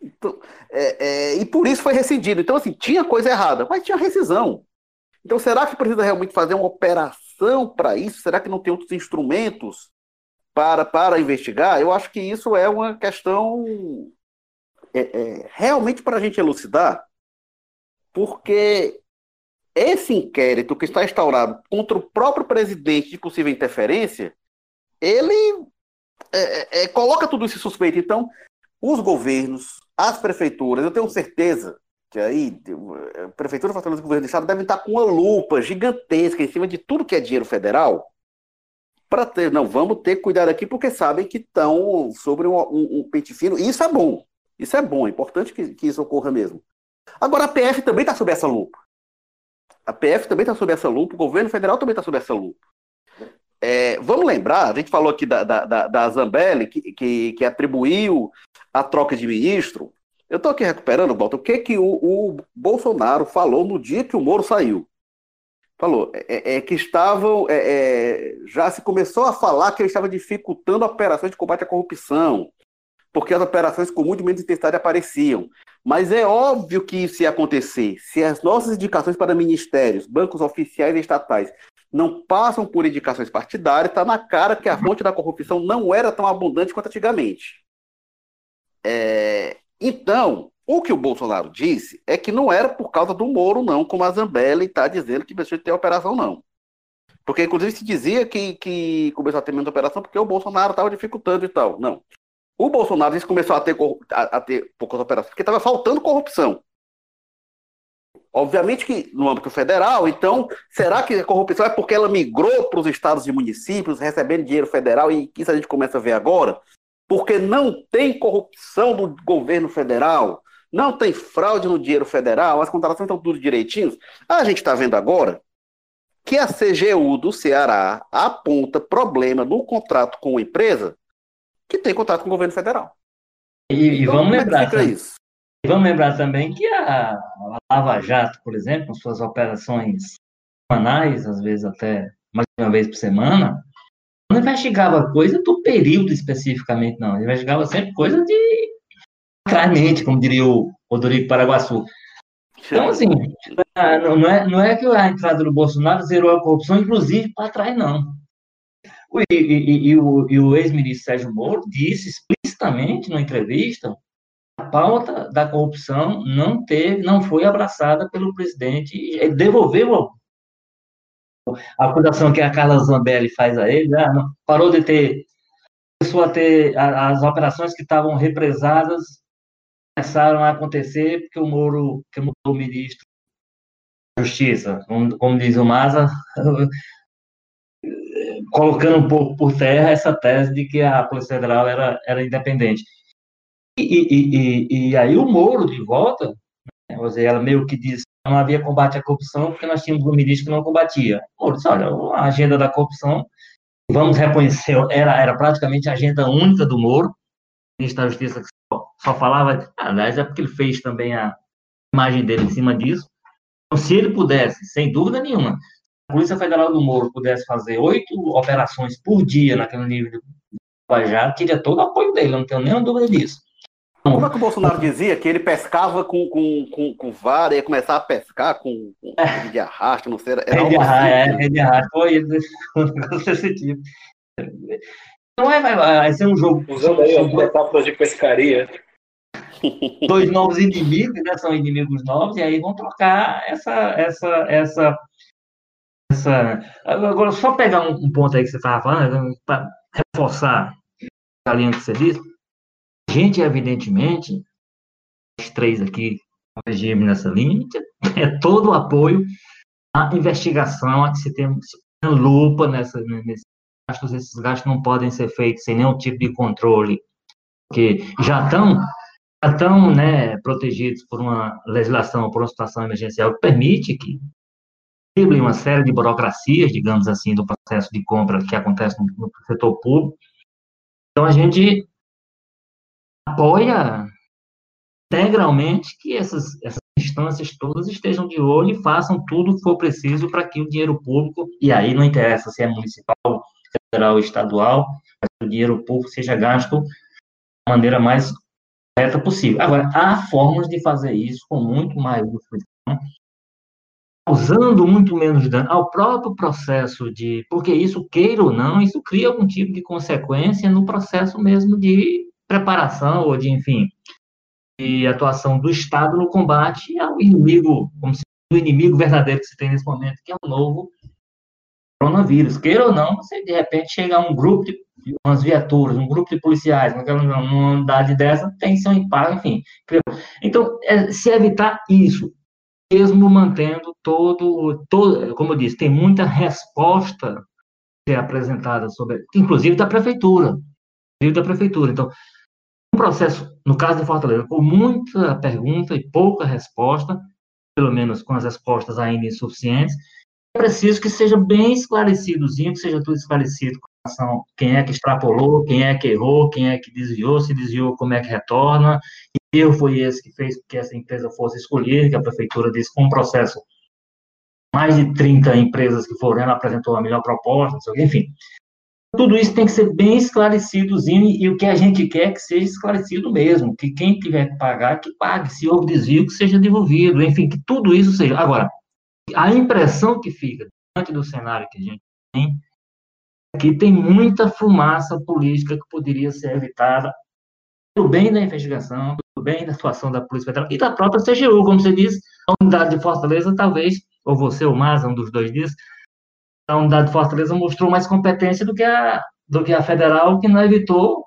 Então, é, é, e por isso foi rescindido. Então, assim, tinha coisa errada, mas tinha rescisão. Então, será que precisa realmente fazer uma operação para isso? Será que não tem outros instrumentos para, para investigar? Eu acho que isso é uma questão é, é realmente para a gente elucidar, porque esse inquérito que está instaurado contra o próprio presidente de possível interferência, ele é, é, coloca tudo isso suspeito. Então, os governos, as prefeituras, eu tenho certeza que aí a Prefeitura, Fortaleza e o Governo do Estado devem estar com uma lupa gigantesca em cima de tudo que é dinheiro federal para ter, não, vamos ter cuidado aqui porque sabem que estão sobre um, um, um pente fino, e isso é bom, isso é bom, é importante que, que isso ocorra mesmo. Agora a PF também está sob essa lupa. A PF também está sob essa lupa, o governo federal também está sob essa lupa. É, vamos lembrar, a gente falou aqui da, da, da Zambelli, que, que, que, atribuiu a troca de ministro. Eu estou aqui recuperando, Balto, o que, que o, o, Bolsonaro falou no dia que o Moro saiu. Falou é, é, é que estavam. É, é, já se começou a falar que ele estava dificultando operações de combate à corrupção. porque as operações com muito menos intensidade apareciam. Mas é óbvio que isso ia acontecer. Se as nossas indicações para ministérios, bancos oficiais e estatais não passam por indicações partidárias, está na cara que a fonte da corrupção não era tão abundante quanto antigamente. É... Então, o que o Bolsonaro disse é que não era por causa do Moro, não, como a Zambelli está dizendo que deixou de ter operação, não. Porque, inclusive, se dizia que, que começou a ter menos operação porque o Bolsonaro estava dificultando e tal. Não. O Bolsonaro disse que começou a ter, a, a ter poucas operações porque estava faltando corrupção. Obviamente que no âmbito federal, então, será que a corrupção é porque ela migrou para os estados e municípios, recebendo dinheiro federal, e isso a gente começa a ver agora? Porque não tem corrupção no governo federal, não tem fraude no dinheiro federal, as contratações estão tudo direitinhos. A gente está vendo agora que a CGU do Ceará aponta problema no contrato com a empresa que tem contrato com o governo federal. E, então, vamos é lembrar também, isso? vamos lembrar também que a, a Lava Jato, por exemplo, com suas operações semanais, às vezes até mais de uma vez por semana, não investigava coisa do período especificamente, não. Investigava sempre coisa de claramente, como diria o Rodrigo Paraguaçu. Então, assim, ah, não é, não é que a entrada do Bolsonaro zerou a corrupção, inclusive, para trás, não. E, e, e, o, e o ex-ministro Sérgio Moro disse explicitamente numa entrevista a pauta da corrupção não teve, não foi abraçada pelo presidente, ele devolveu a acusação que a Carla Zambelli faz a ele, não, parou de ter, começou a ter as operações que estavam represadas começaram a acontecer porque o Moro, que mudou o ministro da Justiça, como, como diz o Maza, (laughs) colocando um pouco por terra essa tese de que a Polícia Federal era, era independente. E, e, e, e aí o Moro, de volta, né, ela meio que diz não havia combate à corrupção porque nós tínhamos um ministro que não combatia. Moro disse, olha, a agenda da corrupção, vamos reconhecer, era, era praticamente a agenda única do Moro, ministro da Justiça que só falava, aliás, é porque ele fez também a imagem dele em cima disso. Então, se ele pudesse, sem dúvida nenhuma, a Polícia Federal do Moro pudesse fazer oito operações por dia naquele nível de Guajá, teria todo o apoio dele, não tenho nenhuma dúvida disso. Como é que o Bolsonaro dizia que ele pescava com, com, com, com vara, ia começar a pescar com, com é. de arrasto, não sei, era é de arrasto, assim, é, de arrasto, foi ele, desse tipo. Então vai, vai, vai ser um jogo. Usando aí as metáforas de pescaria. (laughs) Dois novos inimigos, né? São inimigos novos, e aí vão trocar essa, essa, essa, essa. Agora, só pegar um, um ponto aí que você estava falando, para reforçar a linha que você disse. A gente, evidentemente, os três aqui, regime nessa linha, é todo o apoio à investigação, a que se tem lupa nessa, nesse gastos, esses gastos não podem ser feitos sem nenhum tipo de controle, que já estão já estão né, protegidos por uma legislação, por uma situação emergencial que permite que uma série de burocracias, digamos assim, do processo de compra que acontece no setor público. Então, a gente apoia integralmente que essas, essas instâncias todas estejam de olho e façam tudo o que for preciso para que o dinheiro público, e aí não interessa se é municipal, federal e estadual, que o dinheiro público seja gasto da maneira mais correta possível. Agora, há formas de fazer isso com muito mais discussão, causando muito menos dano ao próprio processo de. Porque isso, queira ou não, isso cria algum tipo de consequência no processo mesmo de preparação ou de, enfim, de atuação do Estado no combate ao inimigo, como se o inimigo verdadeiro que se tem nesse momento, que é o novo coronavírus. Queira ou não, você de repente chega um grupo de umas viaturas, um grupo de policiais, naquela unidade dessa, tem seu impacto, enfim. Então, é, se evitar isso, mesmo mantendo todo, todo, como eu disse, tem muita resposta ser apresentada sobre, inclusive da prefeitura, inclusive da prefeitura. Então, um processo, no caso de Fortaleza, com muita pergunta e pouca resposta, pelo menos com as respostas ainda insuficientes, é preciso que seja bem esclarecidozinho, que seja tudo esclarecido com relação a quem é que extrapolou, quem é que errou, quem é que desviou, se desviou, como é que retorna. E erro foi esse que fez que essa empresa fosse escolhida, que a prefeitura disse com um processo mais de 30 empresas que foram, ela apresentou a melhor proposta, enfim. Tudo isso tem que ser bem esclarecidozinho e o que a gente quer que seja esclarecido mesmo, que quem tiver que pagar, que pague, se houve desvio, que seja devolvido, enfim, que tudo isso seja. Agora, a impressão que fica diante do cenário que a gente tem é que tem muita fumaça política que poderia ser evitada pelo bem da investigação, pelo bem da situação da Polícia Federal e da própria CGU, como você disse, a unidade de Fortaleza talvez, ou você ou mais, um dos dois dias, a unidade de Fortaleza mostrou mais competência do que a, do que a federal, que não evitou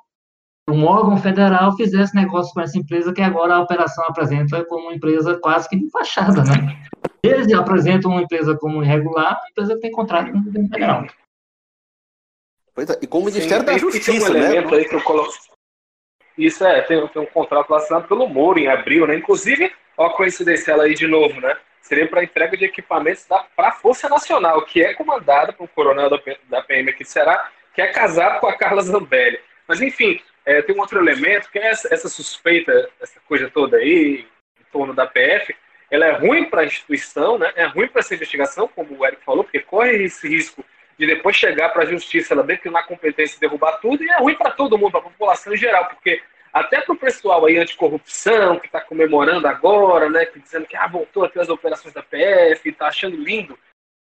um órgão federal fizesse negócio com essa empresa que agora a operação apresenta como uma empresa quase que de fachada, né? Eles apresentam uma empresa como irregular, a empresa que tem contrato com o governo federal. Pois é, e com o Ministério Sim, da Justiça, um né? Aí que eu coloco... Isso é, tem, tem um contrato assinado pelo Moro em abril, né? Inclusive, ó a coincidência ela aí de novo, né? Seria para entrega de equipamentos para a Força Nacional, que é comandada por um coronel da, PM aqui Ceará, que é casado com a Carla Zambelli. Mas, enfim, é, tem um outro elemento, que é essa, essa, suspeita, essa coisa toda aí, em torno da PF, ela é ruim para a instituição, né? é ruim para essa investigação, como o Eric falou, porque corre esse risco de depois chegar para a justiça, ela declinar competência e derrubar tudo, e é ruim para todo mundo, para a população em geral, porque até para o pessoal aí anticorrupção, que está comemorando agora, né, que dizendo que ah, voltou aqui as operações da PF, está achando lindo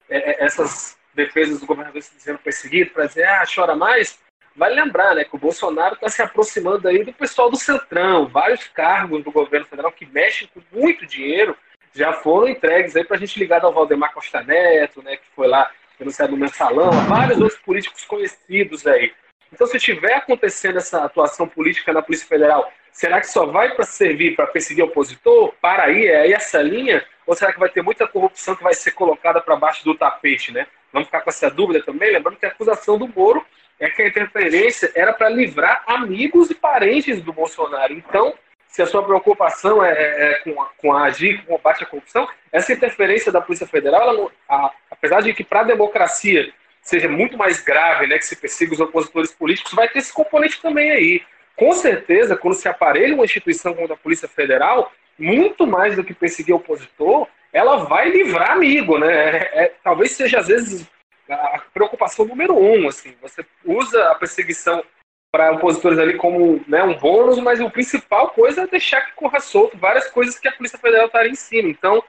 é, é, essas defesas do governador se dizendo perseguido, para dizer, ah, chora mais, vai lembrar né, que o Bolsonaro está se aproximando aí do pessoal do Centrão, vários cargos do governo federal que mexem com muito dinheiro já foram entregues aí para a gente ligado ao Valdemar Costa Neto, né, que foi lá denunciado no mensalão, vários outros políticos conhecidos aí. Então, se estiver acontecendo essa atuação política na Polícia Federal, será que só vai para servir para perseguir opositor? Para aí, é aí essa linha? Ou será que vai ter muita corrupção que vai ser colocada para baixo do tapete, né? Vamos ficar com essa dúvida também, lembrando que a acusação do Moro é que a interferência era para livrar amigos e parentes do Bolsonaro. Então, se a sua preocupação é, é, é com, a, com a agir com o combate à corrupção, essa interferência da Polícia Federal, ela, a, apesar de que para a democracia seja muito mais grave, né, que se persiga os opositores políticos, vai ter esse componente também aí. Com certeza, quando se aparelha uma instituição como a Polícia Federal, muito mais do que perseguir opositor, ela vai livrar amigo, né? É, é, talvez seja, às vezes, a preocupação número um, assim. Você usa a perseguição para opositores ali como né, um bônus, mas a principal coisa é deixar que corra solto várias coisas que a Polícia Federal está em cima. Então,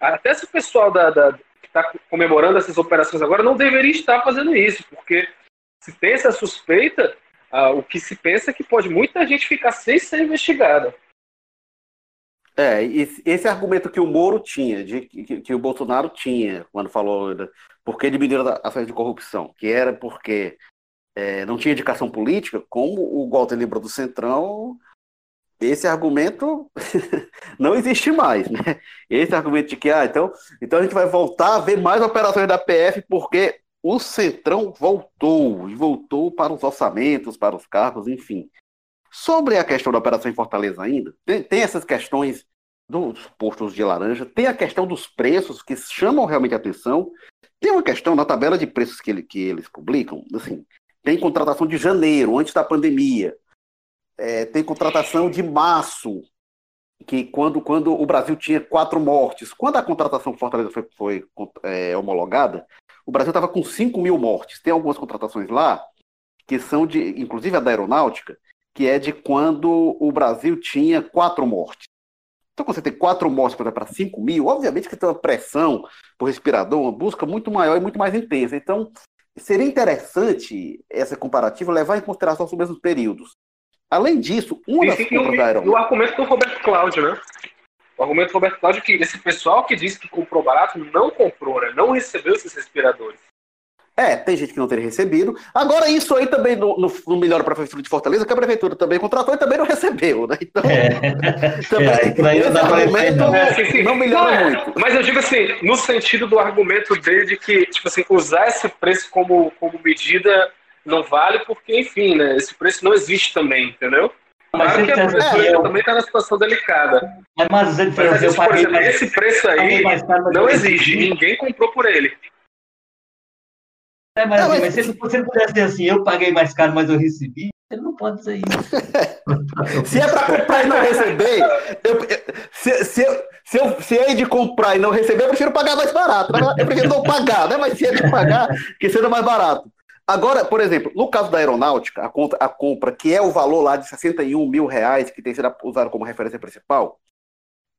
até se o pessoal da, da, está comemorando essas operações agora não deveria estar fazendo isso, porque se tem essa suspeita, ah, o que se pensa é que pode muita gente ficar sem ser investigada. É, esse argumento que o Moro tinha, de, que, que o Bolsonaro tinha, quando falou por que diminuíram ações de corrupção, que era porque é, não tinha indicação política, como o Walter lembrou do Centrão, esse argumento (laughs) não existe mais, né? Esse argumento de que, ah, então, então a gente vai voltar a ver mais operações da PF porque o Centrão voltou, e voltou para os orçamentos, para os cargos, enfim. Sobre a questão da operação em Fortaleza ainda, tem, tem essas questões dos postos de laranja, tem a questão dos preços que chamam realmente a atenção, tem uma questão na tabela de preços que, ele, que eles publicam, assim, tem contratação de janeiro, antes da pandemia, é, tem contratação de março, que quando, quando o Brasil tinha quatro mortes, quando a contratação Fortaleza foi, foi é, homologada, o Brasil estava com 5 mil mortes. Tem algumas contratações lá, que são de, inclusive a da aeronáutica, que é de quando o Brasil tinha quatro mortes. Então, quando você tem quatro mortes para 5 mil, obviamente que tem uma pressão por respirador, uma busca muito maior e muito mais intensa. Então, seria interessante essa comparativa levar em consideração os mesmos períodos. Além disso, uma das compras da Aeronáutica... O argumento do Roberto Cláudio, né? O argumento do Roberto Cláudio é que esse pessoal que disse que comprou barato não comprou, né? Não recebeu esses respiradores. É, tem gente que não teria recebido. Agora, isso aí também não, não, melhora para a Prefeitura de Fortaleza, que a Prefeitura também contratou e também não recebeu, né? Então, é. (laughs) também, é, esse argumento não, é, sim, sim. não melhora não, muito. Mas eu digo assim, no sentido do argumento dele de que, tipo assim, usar esse preço como, como medida não vale porque, enfim, né, esse preço não existe também, entendeu? Mas claro que a professora é, também está na situação delicada. Mas, mas, ele mas assim, por exemplo, esse preço aí não existe, ninguém comprou por ele. É, mas, não, mas... se você pudesse dizer assim, eu paguei mais caro, mas eu recebi, ele não pode dizer isso. (laughs) se é para comprar e não receber, eu, se, se, eu, se, eu, se é de comprar e não receber, eu prefiro pagar mais barato. Eu prefiro não pagar, né? mas se é de pagar, que seja mais barato. Agora, por exemplo, no caso da aeronáutica, a, conta, a compra, que é o valor lá de 61 mil reais, que tem sido usado como referência principal,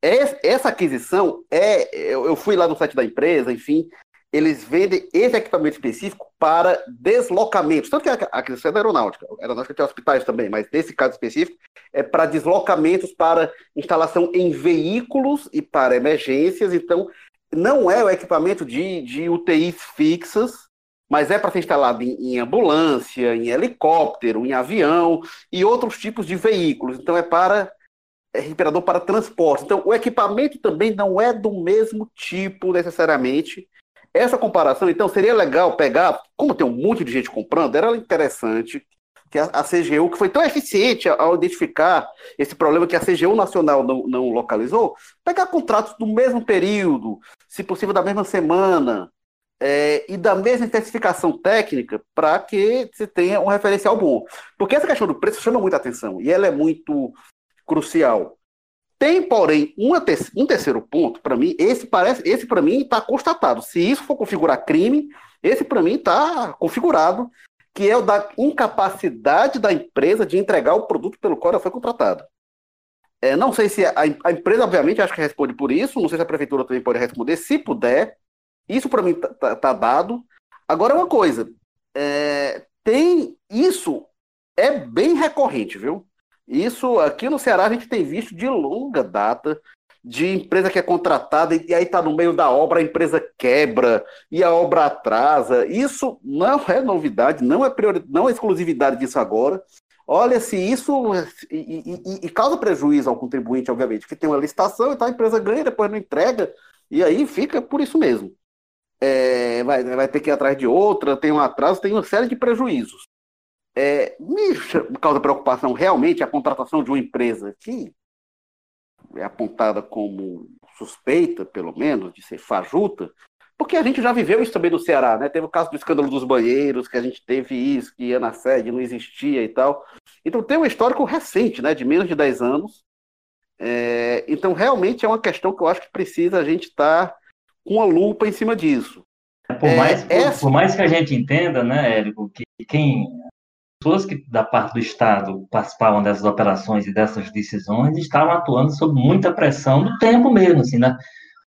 essa aquisição é. Eu fui lá no site da empresa, enfim, eles vendem esse equipamento específico para deslocamentos. Tanto que a aquisição é da aeronáutica. A aeronáutica tem hospitais também, mas nesse caso específico é para deslocamentos para instalação em veículos e para emergências. Então, não é o equipamento de, de UTIs fixas, mas é para ser instalado em, em, ambulância, em helicóptero, em avião e outros tipos de veículos. Então, é para é respirador para transporte. Então, o equipamento também não é do mesmo tipo necessariamente essa comparação, então, seria legal pegar, como tem um monte de gente comprando, era interessante que a, a CGU, que foi tão eficiente ao identificar esse problema que a CGU nacional não, não localizou, pegar contratos do mesmo período, se possível da mesma semana, é, e da mesma especificação técnica para que se tenha um referencial bom. Porque essa questão do preço chama muita atenção e ela é muito crucial. Tem, porém, te um terceiro ponto, para mim, esse parece, esse para mim está constatado. Se isso for configurar crime, esse para mim está configurado, que é o da incapacidade da empresa de entregar o produto pelo qual ela foi contratada. É, não sei se a, a, empresa, obviamente, acho que responde por isso, não sei se a prefeitura também pode responder, se puder. Isso para mim está tá, tá dado. Agora, uma coisa, é, tem isso é bem recorrente, viu? Isso aqui no Ceará a gente tem visto de longa data de empresa que é contratada e aí está no meio da obra, a empresa quebra e a obra atrasa. Isso não é novidade, não é prioridade, não é exclusividade disso agora. Olha, se isso e, e, e, causa prejuízo ao contribuinte, obviamente, que tem uma licitação e tal, a empresa ganha, depois não entrega, e aí fica por isso mesmo. É, vai, vai ter que ir atrás de outra, tem um atraso, tem uma série de prejuízos. É, me causa preocupação realmente a contratação de uma empresa que é apontada como suspeita, pelo menos, de ser fajuta, porque a gente já viveu isso também no Ceará, né? Teve o caso do escândalo dos banheiros, que a gente teve isso, que ia na sede, não existia e tal. Então tem um histórico recente, né? De menos de 10 anos. É, então realmente é uma questão que eu acho que precisa a gente estar tá com a lupa em cima disso. Por mais, é, por, por mais que a gente entenda, né, Érico, que quem pessoas que da parte do Estado participavam dessas operações e dessas decisões estavam atuando sob muita pressão do tempo mesmo, assim, né?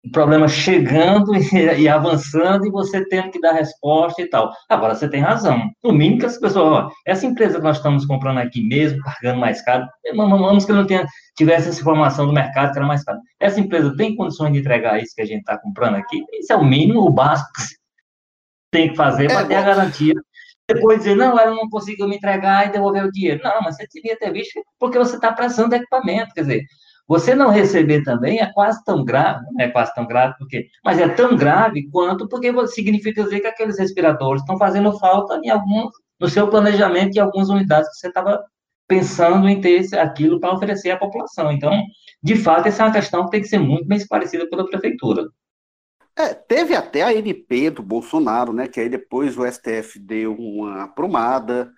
O problema chegando (laughs) e, e, avançando e você tendo que dar resposta e tal. Agora, você tem razão. No mínimo que as pessoas, ó, essa empresa que nós estamos comprando aqui mesmo, pagando mais caro, vamos que não tenha, tivesse essa informação do mercado que era mais caro. Essa empresa tem condições de entregar isso que a gente está comprando aqui? Isso é o mínimo, o básico que tem que fazer para é, ter a garantia depois dizer, não, ela não conseguiu me entregar e devolver o dinheiro. Não, mas você devia ter visto porque você está prestando equipamento. Quer dizer, você não receber também é quase tão grave, não é quase tão grave, porque, mas é tão grave quanto porque significa dizer que aqueles respiradores estão fazendo falta em alguns, no seu planejamento em algumas unidades que você estava pensando em ter aquilo para oferecer à população. Então, de fato, essa é uma questão que tem que ser muito bem esclarecida pela prefeitura. É, teve até a MP do Bolsonaro, né? Que aí depois o STF deu uma aprumada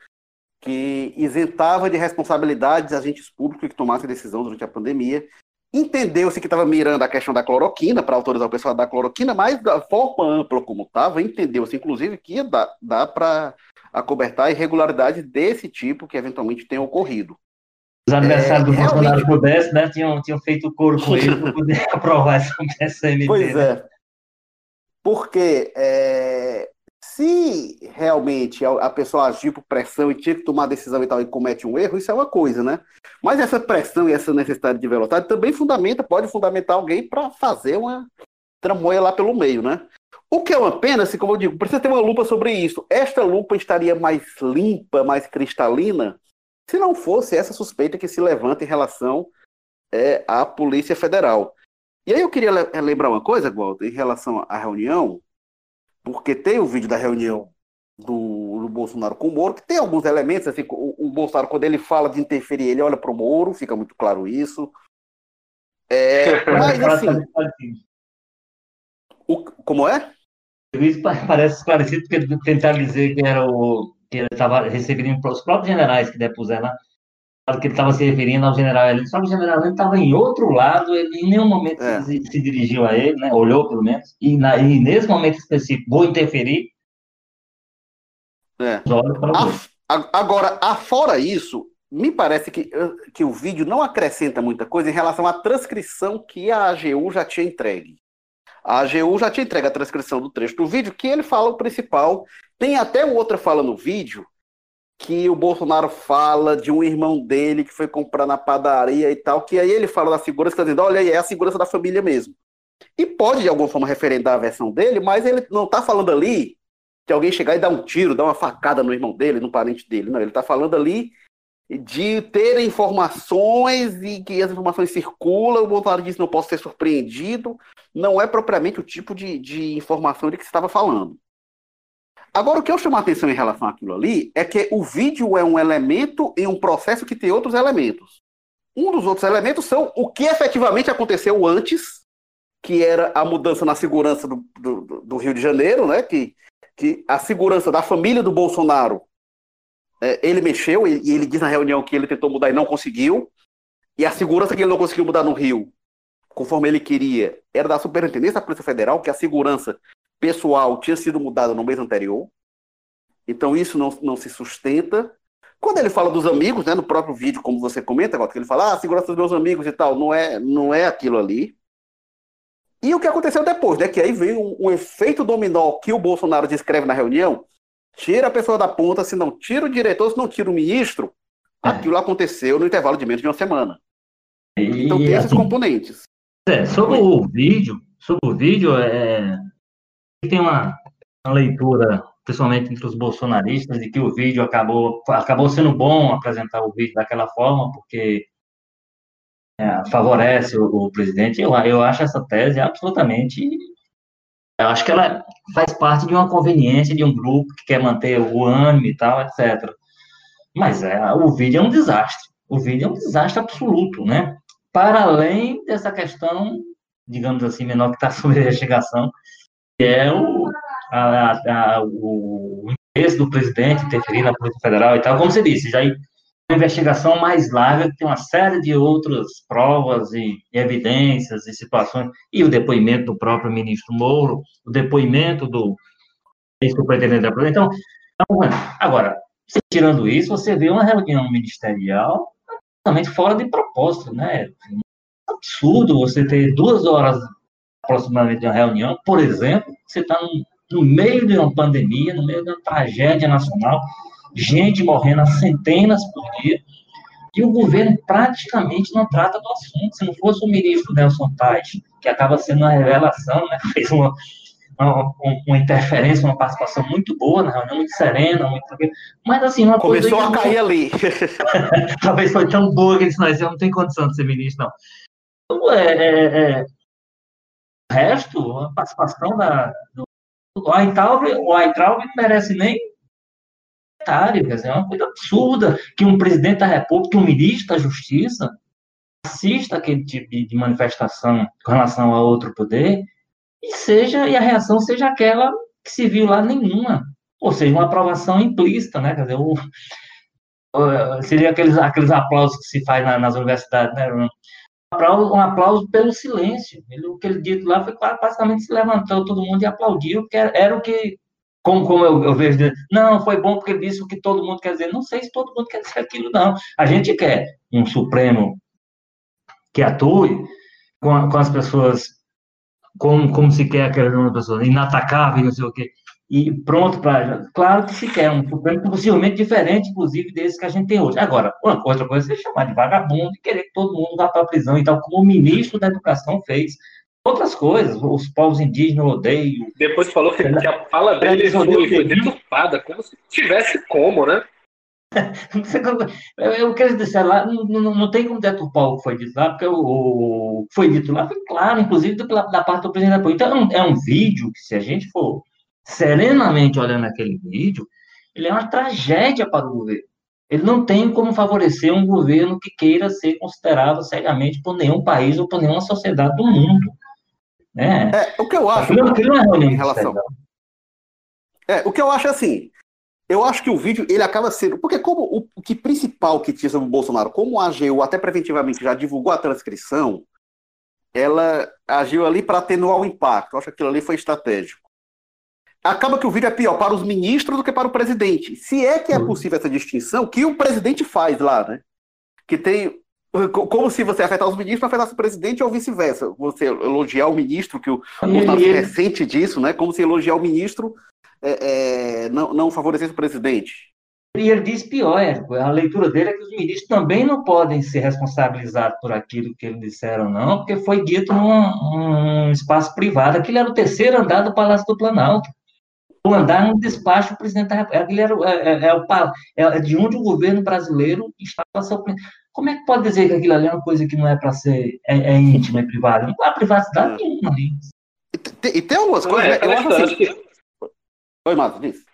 que isentava de responsabilidades agentes públicos que tomassem decisão durante a pandemia. Entendeu-se que estava mirando a questão da cloroquina para autorizar o pessoal da cloroquina, mas da forma ampla como estava, entendeu-se inclusive que ia dar, dar para acobertar irregularidades desse tipo que eventualmente tenham ocorrido. Os adversários é, do realmente... Bolsonaro pudessem, né, tinham, tinham feito coro com ele para poder (laughs) aprovar essa, (laughs) MP. Pois né? é. Porque é, se realmente a pessoa agir por pressão e tinha que tomar decisão e tal e comete um erro, isso é uma coisa, né? Mas essa pressão e essa necessidade de velocidade também fundamenta, pode fundamentar alguém para fazer uma tramoia lá pelo meio, né? O que é uma pena, assim como eu digo, precisa ter uma lupa sobre isso. Esta lupa estaria mais limpa, mais cristalina, se não fosse essa suspeita que se levanta em relação é, à Polícia Federal. E aí eu queria lembrar uma coisa, Walter, em relação à reunião, porque tem o vídeo da reunião do, do, Bolsonaro com o Moro, que tem alguns elementos, assim, o, o Bolsonaro, quando ele fala de interferir, ele olha para o Moro, fica muito claro isso. É, (laughs) mas assim. O, como é? Isso parece esclarecido, porque tentaram dizer que era o que ele estava recebendo os próprios generais que depuseram lá que ele estava se referindo ao general Heleno, só que o general Heleno estava em outro lado, ele em nenhum momento é. se, se, dirigiu a ele, né, olhou pelo menos, e, na, e, nesse momento específico, vou interferir. É. A, agora, afora isso, me parece que, que o vídeo não acrescenta muita coisa em relação à transcrição que a AGU já tinha entregue. A AGU já tinha entregue a transcrição do trecho do vídeo, que ele fala o principal. Tem até outra fala no vídeo que o Bolsonaro fala de um irmão dele que foi comprar na padaria e tal, que aí ele fala da segurança, está dizendo, olha é a segurança da família mesmo. E pode, de alguma forma, referendar a versão dele, mas ele não está falando ali de alguém chegar e dar um tiro, dar uma facada no irmão dele, no parente dele. Não, ele está falando ali de ter informações e que as informações circulam, o Bolsonaro disse não posso ser surpreendido, não é propriamente o tipo de, de informação de que você estava falando. Agora, o que eu chamo a atenção em relação àquilo ali é que o vídeo é um elemento em um processo que tem outros elementos. Um dos outros elementos são o que efetivamente aconteceu antes, que era a mudança na segurança do, do, do Rio de Janeiro, né? Que, que a segurança da família do Bolsonaro é, ele mexeu e, ele diz na reunião que ele tentou mudar e não conseguiu. E a segurança que ele não conseguiu mudar no Rio, conforme ele queria, era da Superintendência da Polícia Federal, que a segurança pessoal tinha sido mudada no mês anterior. Então isso não, não se sustenta. Quando ele fala dos amigos, né, no próprio vídeo, como você comenta, que ele fala, ah, segurança dos meus amigos e tal, não é, não é aquilo ali. E o que aconteceu depois, né? Que aí veio um, um efeito dominó que o Bolsonaro descreve na reunião, Tira a pessoa da ponta, se não tira o diretor, se não tira o ministro, é. aquilo aconteceu no intervalo de menos de uma semana. E, então tem esses assim, componentes. É, sobre o vídeo, sobre o vídeo, é, tem uma, uma leitura, principalmente entre os bolsonaristas, de que o vídeo acabou, acabou sendo bom apresentar o vídeo daquela forma, porque é, favorece o, o, presidente. Eu, eu acho essa tese absolutamente eu acho que ela faz parte de uma conveniência de um grupo que quer manter o ânimo e tal, etc. Mas é, o vídeo é um desastre. O vídeo é um desastre absoluto, né? Para além dessa questão, digamos assim, menor que está (laughs) sobre a investigação, que é o, a, a, o interesse do presidente interferir na Polícia Federal e tal, como você disse, já uma investigação mais larga, que tem uma série de outras provas e, evidências e situações, e o depoimento do próprio ministro Moro, o depoimento do ex-superintendente da Polícia. Então, então, agora, tirando isso, você vê uma reunião ministerial totalmente fora de propósito, né? É absurdo você ter duas horas aproximadamente de uma reunião, por exemplo, você está no, no meio de uma pandemia, no meio de uma tragédia nacional, gente morrendo a centenas por dia, e o governo praticamente não trata do assunto. Se não fosse o ministro Nelson Tais, que acaba sendo uma revelação, né, (laughs) fez uma, uma, uma, interferência, uma participação muito boa na reunião, muito serena, muito mas assim, uma Começou a cair não... ali. (laughs) (laughs) Talvez foi tão boa que ele disse, não, eu não tenho condição de ser ministro, não. Então, é, é, é... resto, a participação da, do o Aitraub, o Aitraub não merece nem quer dizer, é uma coisa absurda que um presidente da República, um ministro da Justiça, assista aquele tipo de manifestação com relação a outro poder e seja e a reação seja aquela que se viu lá nenhuma, ou seja, uma aprovação implícita, né? Quer dizer, o, seria aqueles, aqueles aplausos que se faz na, nas universidades, né? Aplauso, um aplauso pelo silêncio. Ele, o que ele dito lá foi basicamente se levantou todo mundo e aplaudiu, porque era, era o que como, como eu, eu, vejo, não, foi bom porque disse o que todo mundo quer dizer. Não sei se todo mundo quer dizer aquilo, não. A gente quer um Supremo que atue com, com as pessoas como, como se quer aquela pessoa inatacável, não sei o quê. E pronto para. Claro que se quer um Supremo possivelmente diferente, inclusive, desse que a gente tem hoje. Agora, uma outra coisa é chamar de vagabundo e querer que todo mundo vá para a prisão e tal, como o ministro da Educação fez outras coisas, os povos indígenas odeiam. Depois falou que, que a fala dele foi, foi deturpada, como se tivesse como, né? (laughs) eu quero dizer lá, não, não, não, tem como deturpar o que foi dito lá, porque o, o foi dito lá foi claro, inclusive da, da parte do presidente da Então, é um, é um vídeo que, se a gente for serenamente olhando aquele vídeo, ele é uma tragédia para o governo. Ele não tem como favorecer um governo que queira ser considerado seriamente por nenhum país ou por nenhuma sociedade do mundo. É. é o que eu acho. Não, não é em relação. É, o que eu acho é assim. Eu acho que o vídeo ele acaba sendo. Porque, como o, o que principal que tinha sobre o Bolsonaro, como a AGU até preventivamente já divulgou a transcrição, ela agiu ali para atenuar o impacto. Eu acho que aquilo ali foi estratégico. Acaba que o vídeo é pior para os ministros do que para o presidente. Se é que é possível essa distinção, que o presidente faz lá, né? Que tem. Como se você afetar os ministros afetasse o presidente ou vice-versa. Você elogiar o ministro, que o Bolsonaro é recente disso, né? Como se elogiar o ministro é, é, não, não favorecesse o presidente. E ele diz pior, é, a leitura dele é que os ministros também não podem ser responsabilizados por aquilo que eles disseram, não, porque foi dito num, num espaço privado. Aquilo era o terceiro andar do Palácio do Planalto o andar no despacho do presidente da República. Era, é, é, é, o, é, de onde o governo brasileiro estava sofrendo. Como é que pode dizer que aquilo ali é uma coisa que não é para ser é, é íntima, é privada? Não há privacidade é. nenhuma ali. E tem, e tem algumas coisas. Né? eu acho assim. Que... Oi, Mato, diz.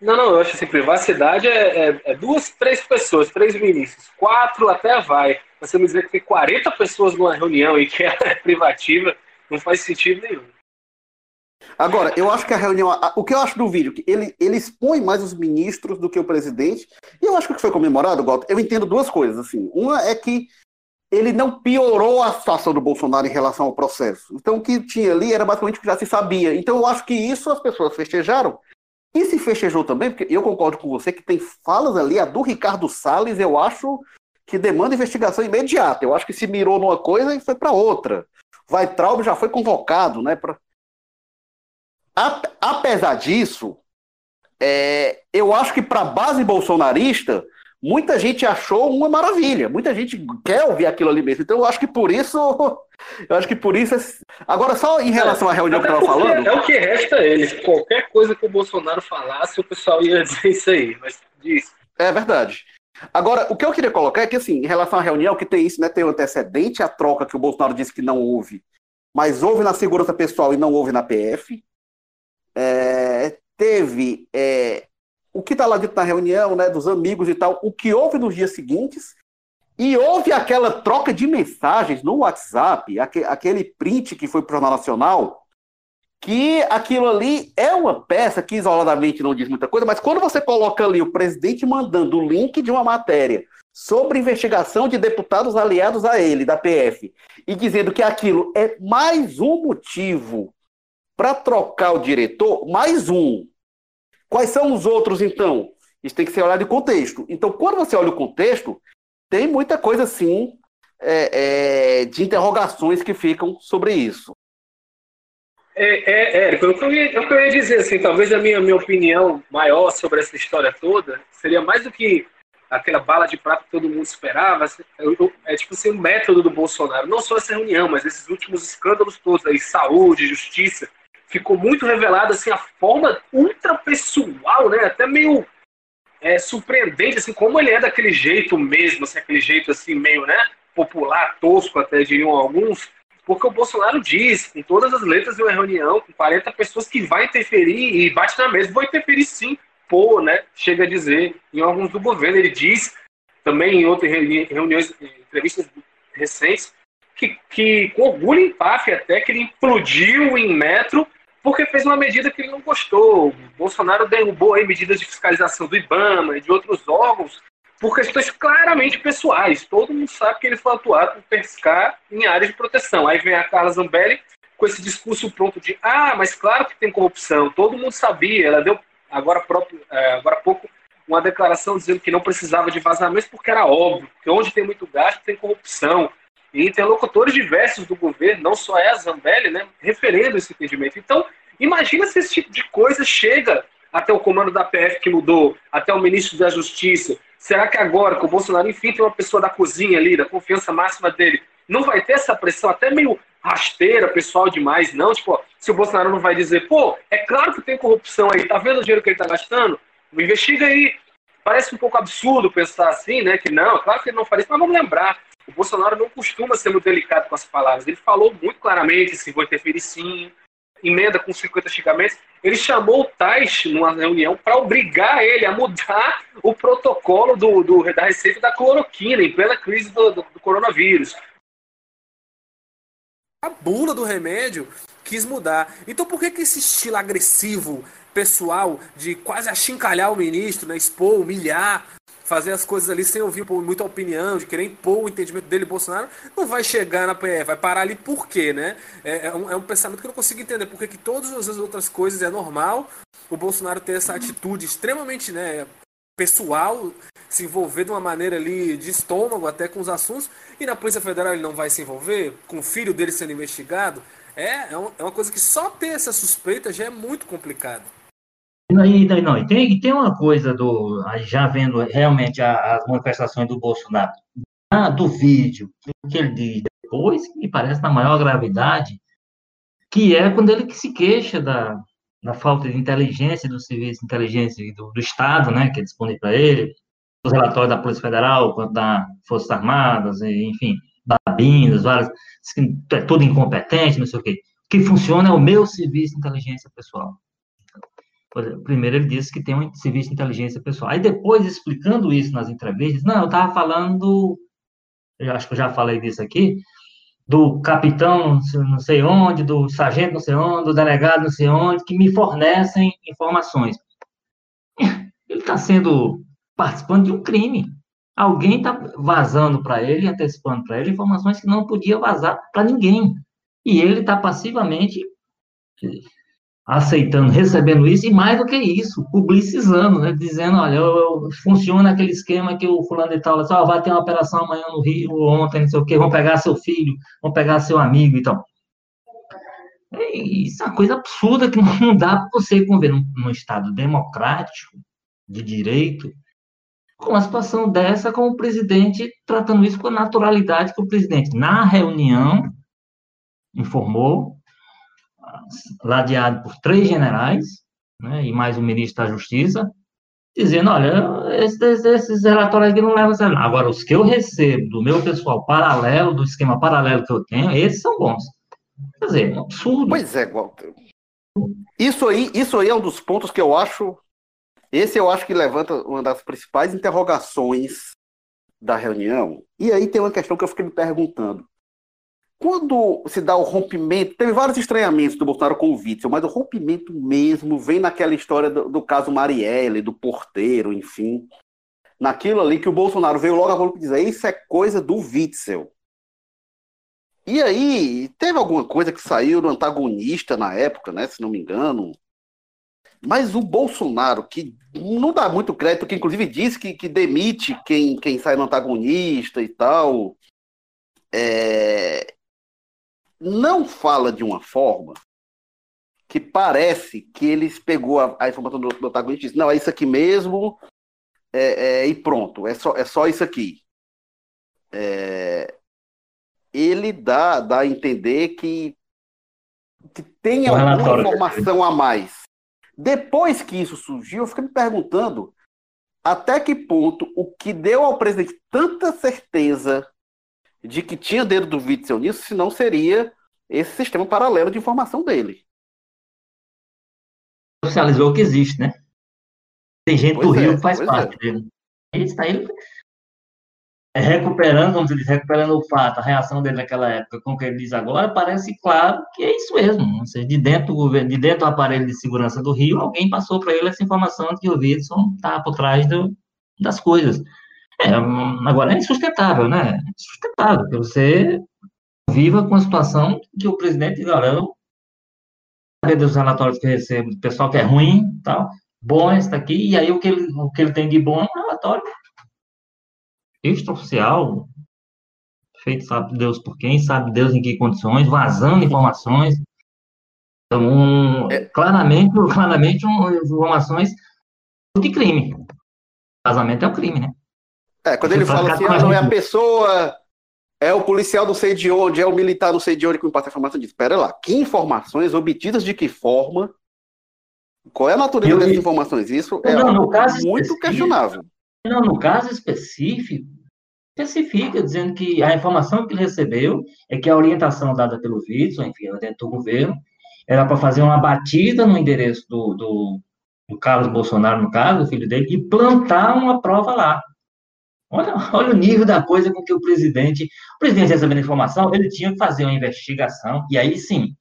Não, não, eu acho assim, privacidade é, é, é, duas, três pessoas, três ministros. Quatro até vai. Você me dizer que tem 40 pessoas numa reunião e que é privativa, não faz sentido nenhum. Agora, eu acho que a reunião. O que eu acho do vídeo? que ele, ele expõe mais os ministros do que o presidente. E eu acho que o que foi comemorado, Galto, eu entendo duas coisas. assim. Uma é que ele não piorou a situação do Bolsonaro em relação ao processo. Então, o que tinha ali era basicamente o que já se sabia. Então, eu acho que isso as pessoas festejaram. E se festejou também, porque eu concordo com você que tem falas ali, a do Ricardo Salles, eu acho que demanda investigação imediata. Eu acho que se mirou numa coisa e foi para outra. Vai Traub já foi convocado, né? Pra apesar disso, é, eu acho que para a base bolsonarista, muita gente achou uma maravilha. Muita gente quer ouvir aquilo ali mesmo. Então eu acho que por isso. Eu acho que por isso. É... Agora, só em relação à reunião que eu estava falando. É o que resta a eles. Qualquer coisa que o Bolsonaro falasse, o pessoal ia (laughs) dizer isso aí. Mas diz. É verdade. Agora, o que eu queria colocar é que, assim, em relação à reunião, que tem isso, né? Tem o antecedente, a troca que o Bolsonaro disse que não houve, mas houve na segurança pessoal e não houve na PF é, teve é, o que está lá dito na reunião, né, dos amigos e tal, o que houve nos dias seguintes, e houve aquela troca de mensagens no WhatsApp, aquele print que foi para o Jornal Nacional, que aquilo ali é uma peça que isoladamente não diz muita coisa, mas quando você coloca ali o presidente mandando o link de uma matéria sobre investigação de deputados aliados a ele, da PF, e dizendo que aquilo é mais um motivo para trocar o diretor, mais um. Quais são os outros, então? Isso tem que ser olhado em contexto. Então, quando você olha o contexto, tem muita coisa, assim, é, é, de interrogações que ficam sobre isso. É, é, Érico, o eu ia, eu dizer, assim, talvez a minha, minha opinião maior sobre essa história toda seria mais do que aquela bala de prata que todo mundo esperava. É tipo assim, o método do Bolsonaro. Não só essa reunião, mas esses últimos escândalos todos aí, saúde, justiça, ficou muito revelada assim, a forma ultra pessoal, né? Até meio é, surpreendente, assim, como ele é daquele jeito mesmo, assim, aquele jeito assim, meio, né? Popular, tosco, até diriam alguns, porque o Bolsonaro diz, com todas as letras de uma reunião, com 40 pessoas que vai interferir e bate na mesa, vou interferir sim, pô, né? Chega a dizer, em alguns do governo, ele diz, também em outras reuniões, entrevistas recentes, que, que com orgulho em PAF até que ele implodiu em metro porque fez uma medida que ele não gostou. O Bolsonaro derrubou aí medidas de fiscalização do IBAMA e de outros órgãos por questões claramente pessoais. Todo mundo sabe que ele foi atuado por pescar em áreas de proteção. Aí vem a Carla Zambelli com esse discurso pronto de ah, mas claro que tem corrupção. Todo mundo sabia. Ela deu agora, próprio, é, agora há pouco uma declaração dizendo que não precisava de vazamentos porque era óbvio, que onde tem muito gasto tem corrupção e interlocutores diversos do governo, não só é a Zambelli, né, referendo esse entendimento. Então, imagina se esse tipo de coisa chega até o comando da PF que mudou, até o ministro da Justiça. Será que agora, com o Bolsonaro, enfim, tem uma pessoa da cozinha ali, da confiança máxima dele, não vai ter essa pressão até meio rasteira, pessoal demais, não? Tipo, se o Bolsonaro não vai dizer, pô, é claro que tem corrupção aí, tá vendo o dinheiro que ele tá gastando? Investiga aí. Parece um pouco absurdo pensar assim, né? Que não, claro que ele não faria isso, mas vamos lembrar, o Bolsonaro não costuma ser muito delicado com as palavras. Ele falou muito claramente se vou interferir sim, emenda com 50 xingamentos. Ele chamou o Tais numa reunião para obrigar ele a mudar o protocolo do, do, da receita da cloroquina em plena crise do, do, do coronavírus. A bula do remédio quis mudar. Então por que, que esse estilo agressivo, pessoal, de quase achincalhar o ministro, né, expor, humilhar, fazer as coisas ali sem ouvir muita opinião, de querer impor o entendimento dele, Bolsonaro, não vai chegar na PF, vai parar ali por quê, né? É, é, um, é um, pensamento que eu não consigo entender, porque que todas as outras coisas é normal o Bolsonaro ter essa atitude extremamente né, pessoal, se envolver de uma maneira ali de estômago até com os assuntos, e na Polícia Federal ele não vai se envolver, com o filho dele sendo investigado, é, é, é uma coisa que só ter essa suspeita já é muito complicado. Não, e, não, e, tem, e tem uma coisa do. Já vendo realmente as manifestações do Bolsonaro, ah, do vídeo, que ele diz depois, que me parece na maior gravidade, que é quando ele se queixa da, da falta de inteligência do serviço de inteligência do, do Estado, né, que é disponível para ele, os relatórios da Polícia Federal, da Forças Armadas, enfim, da BINDAS, várias, é tudo incompetente, não sei o quê. O que funciona é o meu serviço de inteligência pessoal. Primeiro ele disse que tem um serviço de inteligência pessoal. Aí depois, explicando isso nas entrevistas, não, eu estava falando, eu acho que eu já falei disso aqui, do capitão não sei onde, do sargento não sei onde, do delegado não sei onde, que me fornecem informações. Ele está sendo participando de um crime. Alguém está vazando para ele, antecipando para ele informações que não podia vazar para ninguém. E ele está passivamente aceitando, recebendo isso, e mais do que isso, publicizando, né, dizendo, olha, eu, eu, funciona aquele esquema que o fulano de tal, ó, vai ter uma operação amanhã no Rio, ontem, não sei o quê, vão pegar seu filho, vão pegar seu amigo e tal. isso é uma coisa absurda que (laughs) não dá para você conviver num, num Estado democrático, de direito, com uma situação dessa, com o presidente tratando isso com a naturalidade que o presidente, na reunião, informou ladeado por três generais, né, e mais o ministro da Justiça, dizendo, olha, esses, esses relatórios aqui não levam a sério. Agora, os que eu recebo do meu pessoal paralelo, do esquema paralelo que eu tenho, esses são bons. Quer dizer, é um absurdo. Pois é, Walter. Isso aí, isso aí é um dos pontos que eu acho. Esse eu acho que levanta uma das principais interrogações da reunião. E aí tem uma questão que eu fiquei me perguntando. Quando se dá o rompimento, teve vários estranhamentos do Bolsonaro com o Witzel, mas o rompimento mesmo vem naquela história do, do caso Marielle, do porteiro, enfim. Naquilo ali que o Bolsonaro veio logo a público dizer, isso é coisa do Witzel. E aí, teve alguma coisa que saiu do antagonista na época, né, se não me engano. Mas o Bolsonaro, que não dá muito crédito, que inclusive diz que, que demite quem, quem sai no antagonista e tal. É, não fala de uma forma que parece que eles pegou a, a informação do, do antagonista e disse, não, é isso aqui mesmo, é, é, e pronto, é só, é só isso aqui. É, ele dá, dá a entender que, que tem alguma informação a mais. Depois que isso surgiu, eu fiquei me perguntando até que ponto o que deu ao presidente tanta certeza de que tinha dedo do Witzel nisso, senão seria esse sistema paralelo de informação dele. Socializou que existe, né? Tem gente pois do é, Rio que faz parte é. dele. Ele está aí recuperando, vamos dizer, recuperando o fato, a reação dele naquela época com o que ele diz agora, parece claro que é isso mesmo. Ou seja, de dentro do governo, de dentro do aparelho de segurança do Rio, alguém passou para ele essa informação de que o Wilson está por trás do, das coisas. É, agora, é insustentável, né? É insustentável, que você viva com a situação que o presidente diz, olha, eu dos relatórios que eu recebo, do pessoal que é ruim, tal, bom esse daqui, e aí o que ele, o que ele tem de bom é um relatório extraoficial, feito sabe Deus por quem, sabe Deus em que condições, vazando (laughs) informações, então, um, é. claramente, claramente um, informações de crime. Casamento é um crime, né? É, quando ele fala assim, ah, não é a pessoa, é o policial não sei de onde, é o militar não sei de onde que me passa a informação disso. Espera lá, que informações, obtidas de que forma? Qual é a natureza eu, dessas informações? Isso é não, muito questionável. Não, no caso específico, especifica dizendo que a informação que ele recebeu é que a orientação dada pelo Witzel, enfim, dentro do governo, era para fazer uma batida no endereço do, do, do Carlos Bolsonaro, no caso, o filho dele, e plantar uma prova lá. Olha, (laughs) olha o nível da coisa com que o presidente. O presidente recebendo informação, ele tinha que fazer uma investigação, e aí sim,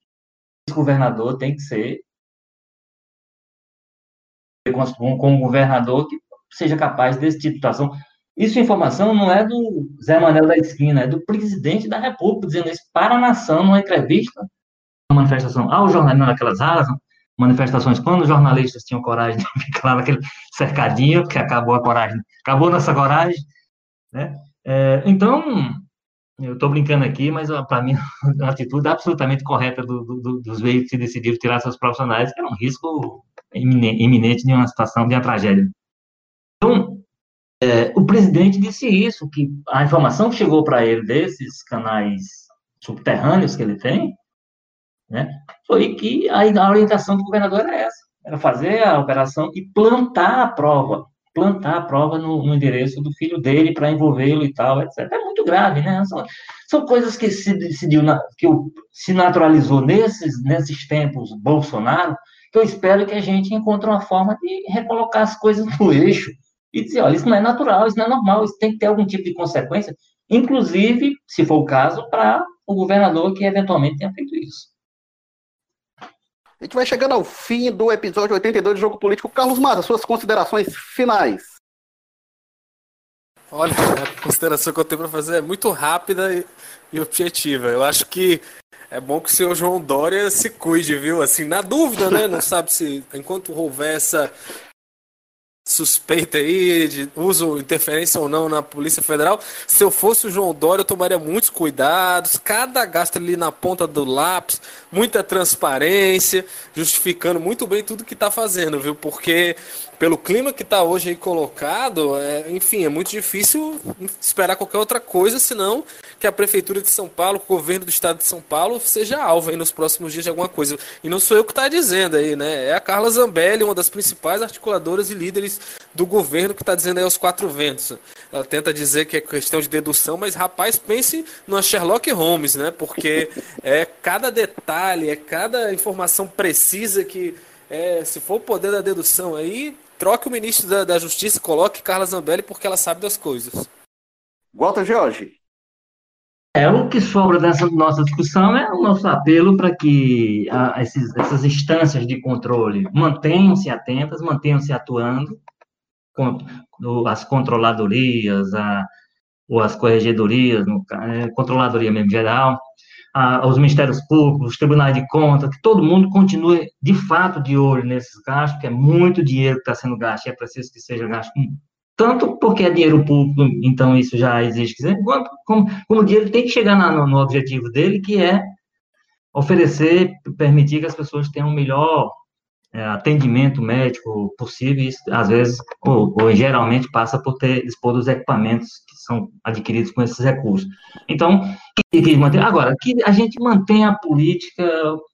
esse governador tem que ser com, com um governador que seja capaz desse tipo de situação. Isso informação não é do Zé Manuel da esquina, é do presidente da República dizendo isso para a nação numa entrevista, uma manifestação ao jornalismo naquelas áreas, manifestações quando os jornalistas tinham coragem de (laughs) ficar naquele cercadinho, que acabou a coragem, acabou nossa coragem, né? É, então, eu estou brincando aqui, mas para mim (laughs) a atitude absolutamente correta do, do, dos veículos que decidiram tirar seus profissionais, era um risco iminente de uma situação de uma tragédia. Então, é, o presidente disse isso, que a informação que chegou para ele desses canais subterrâneos que ele tem, né, foi que a, a orientação do governador era essa, era fazer a operação e plantar a prova, plantar a prova no, no endereço do filho dele para envolvê-lo e tal, etc. É muito grave, né? São, são coisas que se decidiu, que se naturalizou nesses, nesses tempos Bolsonaro, que eu espero que a gente encontre uma forma de recolocar as coisas no eixo e dizer, olha, isso não é natural, isso não é normal, isso tem que ter algum tipo de consequência, inclusive, se for o caso, para o governador que eventualmente tenha feito isso. A gente vai chegando ao fim do episódio 82 do Jogo Político. Carlos Mata, suas considerações finais. Olha, a consideração que eu tenho para fazer é muito rápida e objetiva. Eu acho que é bom que o senhor João Dória se cuide, viu? Assim, na dúvida, né? Não sabe se enquanto houver essa suspeita aí de uso, interferência ou não na Polícia Federal. Se eu fosse o João Dória, eu tomaria muitos cuidados, cada gasto ali na ponta do lápis, muita transparência, justificando muito bem tudo que está fazendo, viu? Porque pelo clima que está hoje aí colocado, é, enfim, é muito difícil esperar qualquer outra coisa, senão que a Prefeitura de São Paulo, o governo do Estado de São Paulo, seja alvo aí nos próximos dias de alguma coisa. E não sou eu que está dizendo aí, né? É a Carla Zambelli, uma das principais articuladoras e líderes do governo, que está dizendo aí aos quatro ventos. Ela tenta dizer que é questão de dedução, mas rapaz, pense no Sherlock Holmes, né? Porque é cada detalhe, é cada informação precisa que. É, se for o poder da dedução aí, troque o ministro da, da Justiça e coloque Carla Zambelli porque ela sabe das coisas. Walter George. É, o que sobra dessa nossa discussão é o nosso apelo para que a, esses, essas instâncias de controle mantenham-se atentas, mantenham-se atuando, com, as controladorias, a, ou as corregedorias, no, é, controladoria mesmo geral, a, os ministérios públicos, os tribunais de contas, que todo mundo continue de fato de olho nesses gastos, que é muito dinheiro que está sendo gasto, e é preciso que seja gasto tanto porque é dinheiro público, então isso já existe, quanto como, como o dinheiro tem que chegar na, no, no, objetivo dele, que é oferecer, permitir que as pessoas tenham um melhor atendimento médico possível, e às vezes, ou, ou, geralmente, passa por ter, dispor dos equipamentos que são adquiridos com esses recursos. Então, que, que manter, agora, que a gente mantenha a política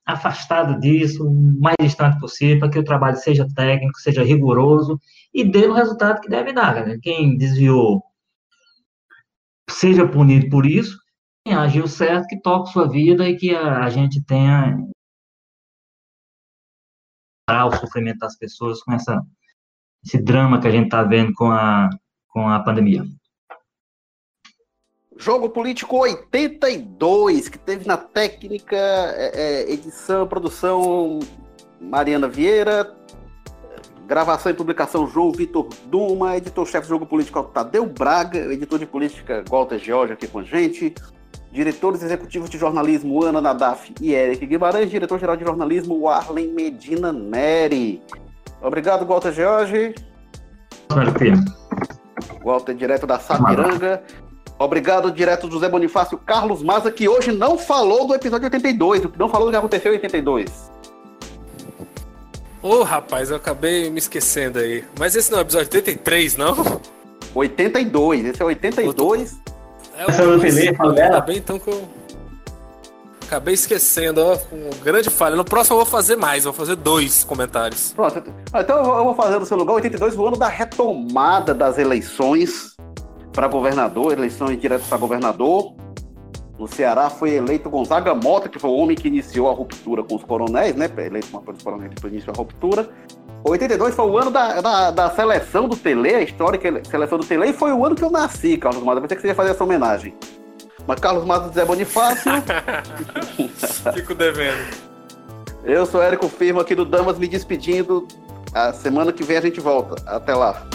afastada disso, o mais distante possível, para que o trabalho seja técnico, seja rigoroso e dê o resultado que deve dar. Né? Quem desviou seja punido por isso, quem agiu certo, que toque sua vida e que a, a gente tenha parar o sofrimento das pessoas com essa, esse drama que a gente está vendo com a, com a pandemia. Jogo Político 82, que teve na técnica, é, é, edição, produção Mariana Vieira, gravação e publicação João Vitor Duma, editor-chefe do Jogo Político Tadeu Braga, editor de política Walter George aqui com a gente, diretores executivos de jornalismo Ana Nadaf e Eric Guimarães, diretor-geral de jornalismo Arlen Medina Neri. Obrigado, Walter George. Walter, direto da Sapiranga. Obrigado, direto do José Bonifácio Carlos Maza, que hoje não falou do episódio 82, não falou do que aconteceu em 82. Ô, oh, rapaz, eu acabei me esquecendo aí. Mas esse não é o episódio 83, não? 82, esse é 82. É, Essa eu falei, fala dela. bem, então que eu acabei esquecendo, ó, um grande falha. No próximo eu vou fazer mais, vou fazer dois comentários. Pronto, então eu vou fazer no seu lugar 82, o ano da retomada das eleições para governador, eleições diretas para governador. No Ceará foi eleito Gonzaga Mota, que foi o homem que iniciou a ruptura com os coronéis, né? Eleito com os coronéis que iniciou a ruptura. 82 foi o ano da, da, da, seleção do Tele, a histórica seleção do Tele, e foi o ano que eu nasci, Carlos Matos. Eu pensei que você ia fazer essa homenagem. Mas Carlos Matos Zé Bonifácio. (laughs) Fico devendo. Eu sou Érico Firmo aqui do Damas me despedindo. A semana que vem a gente volta. Até lá.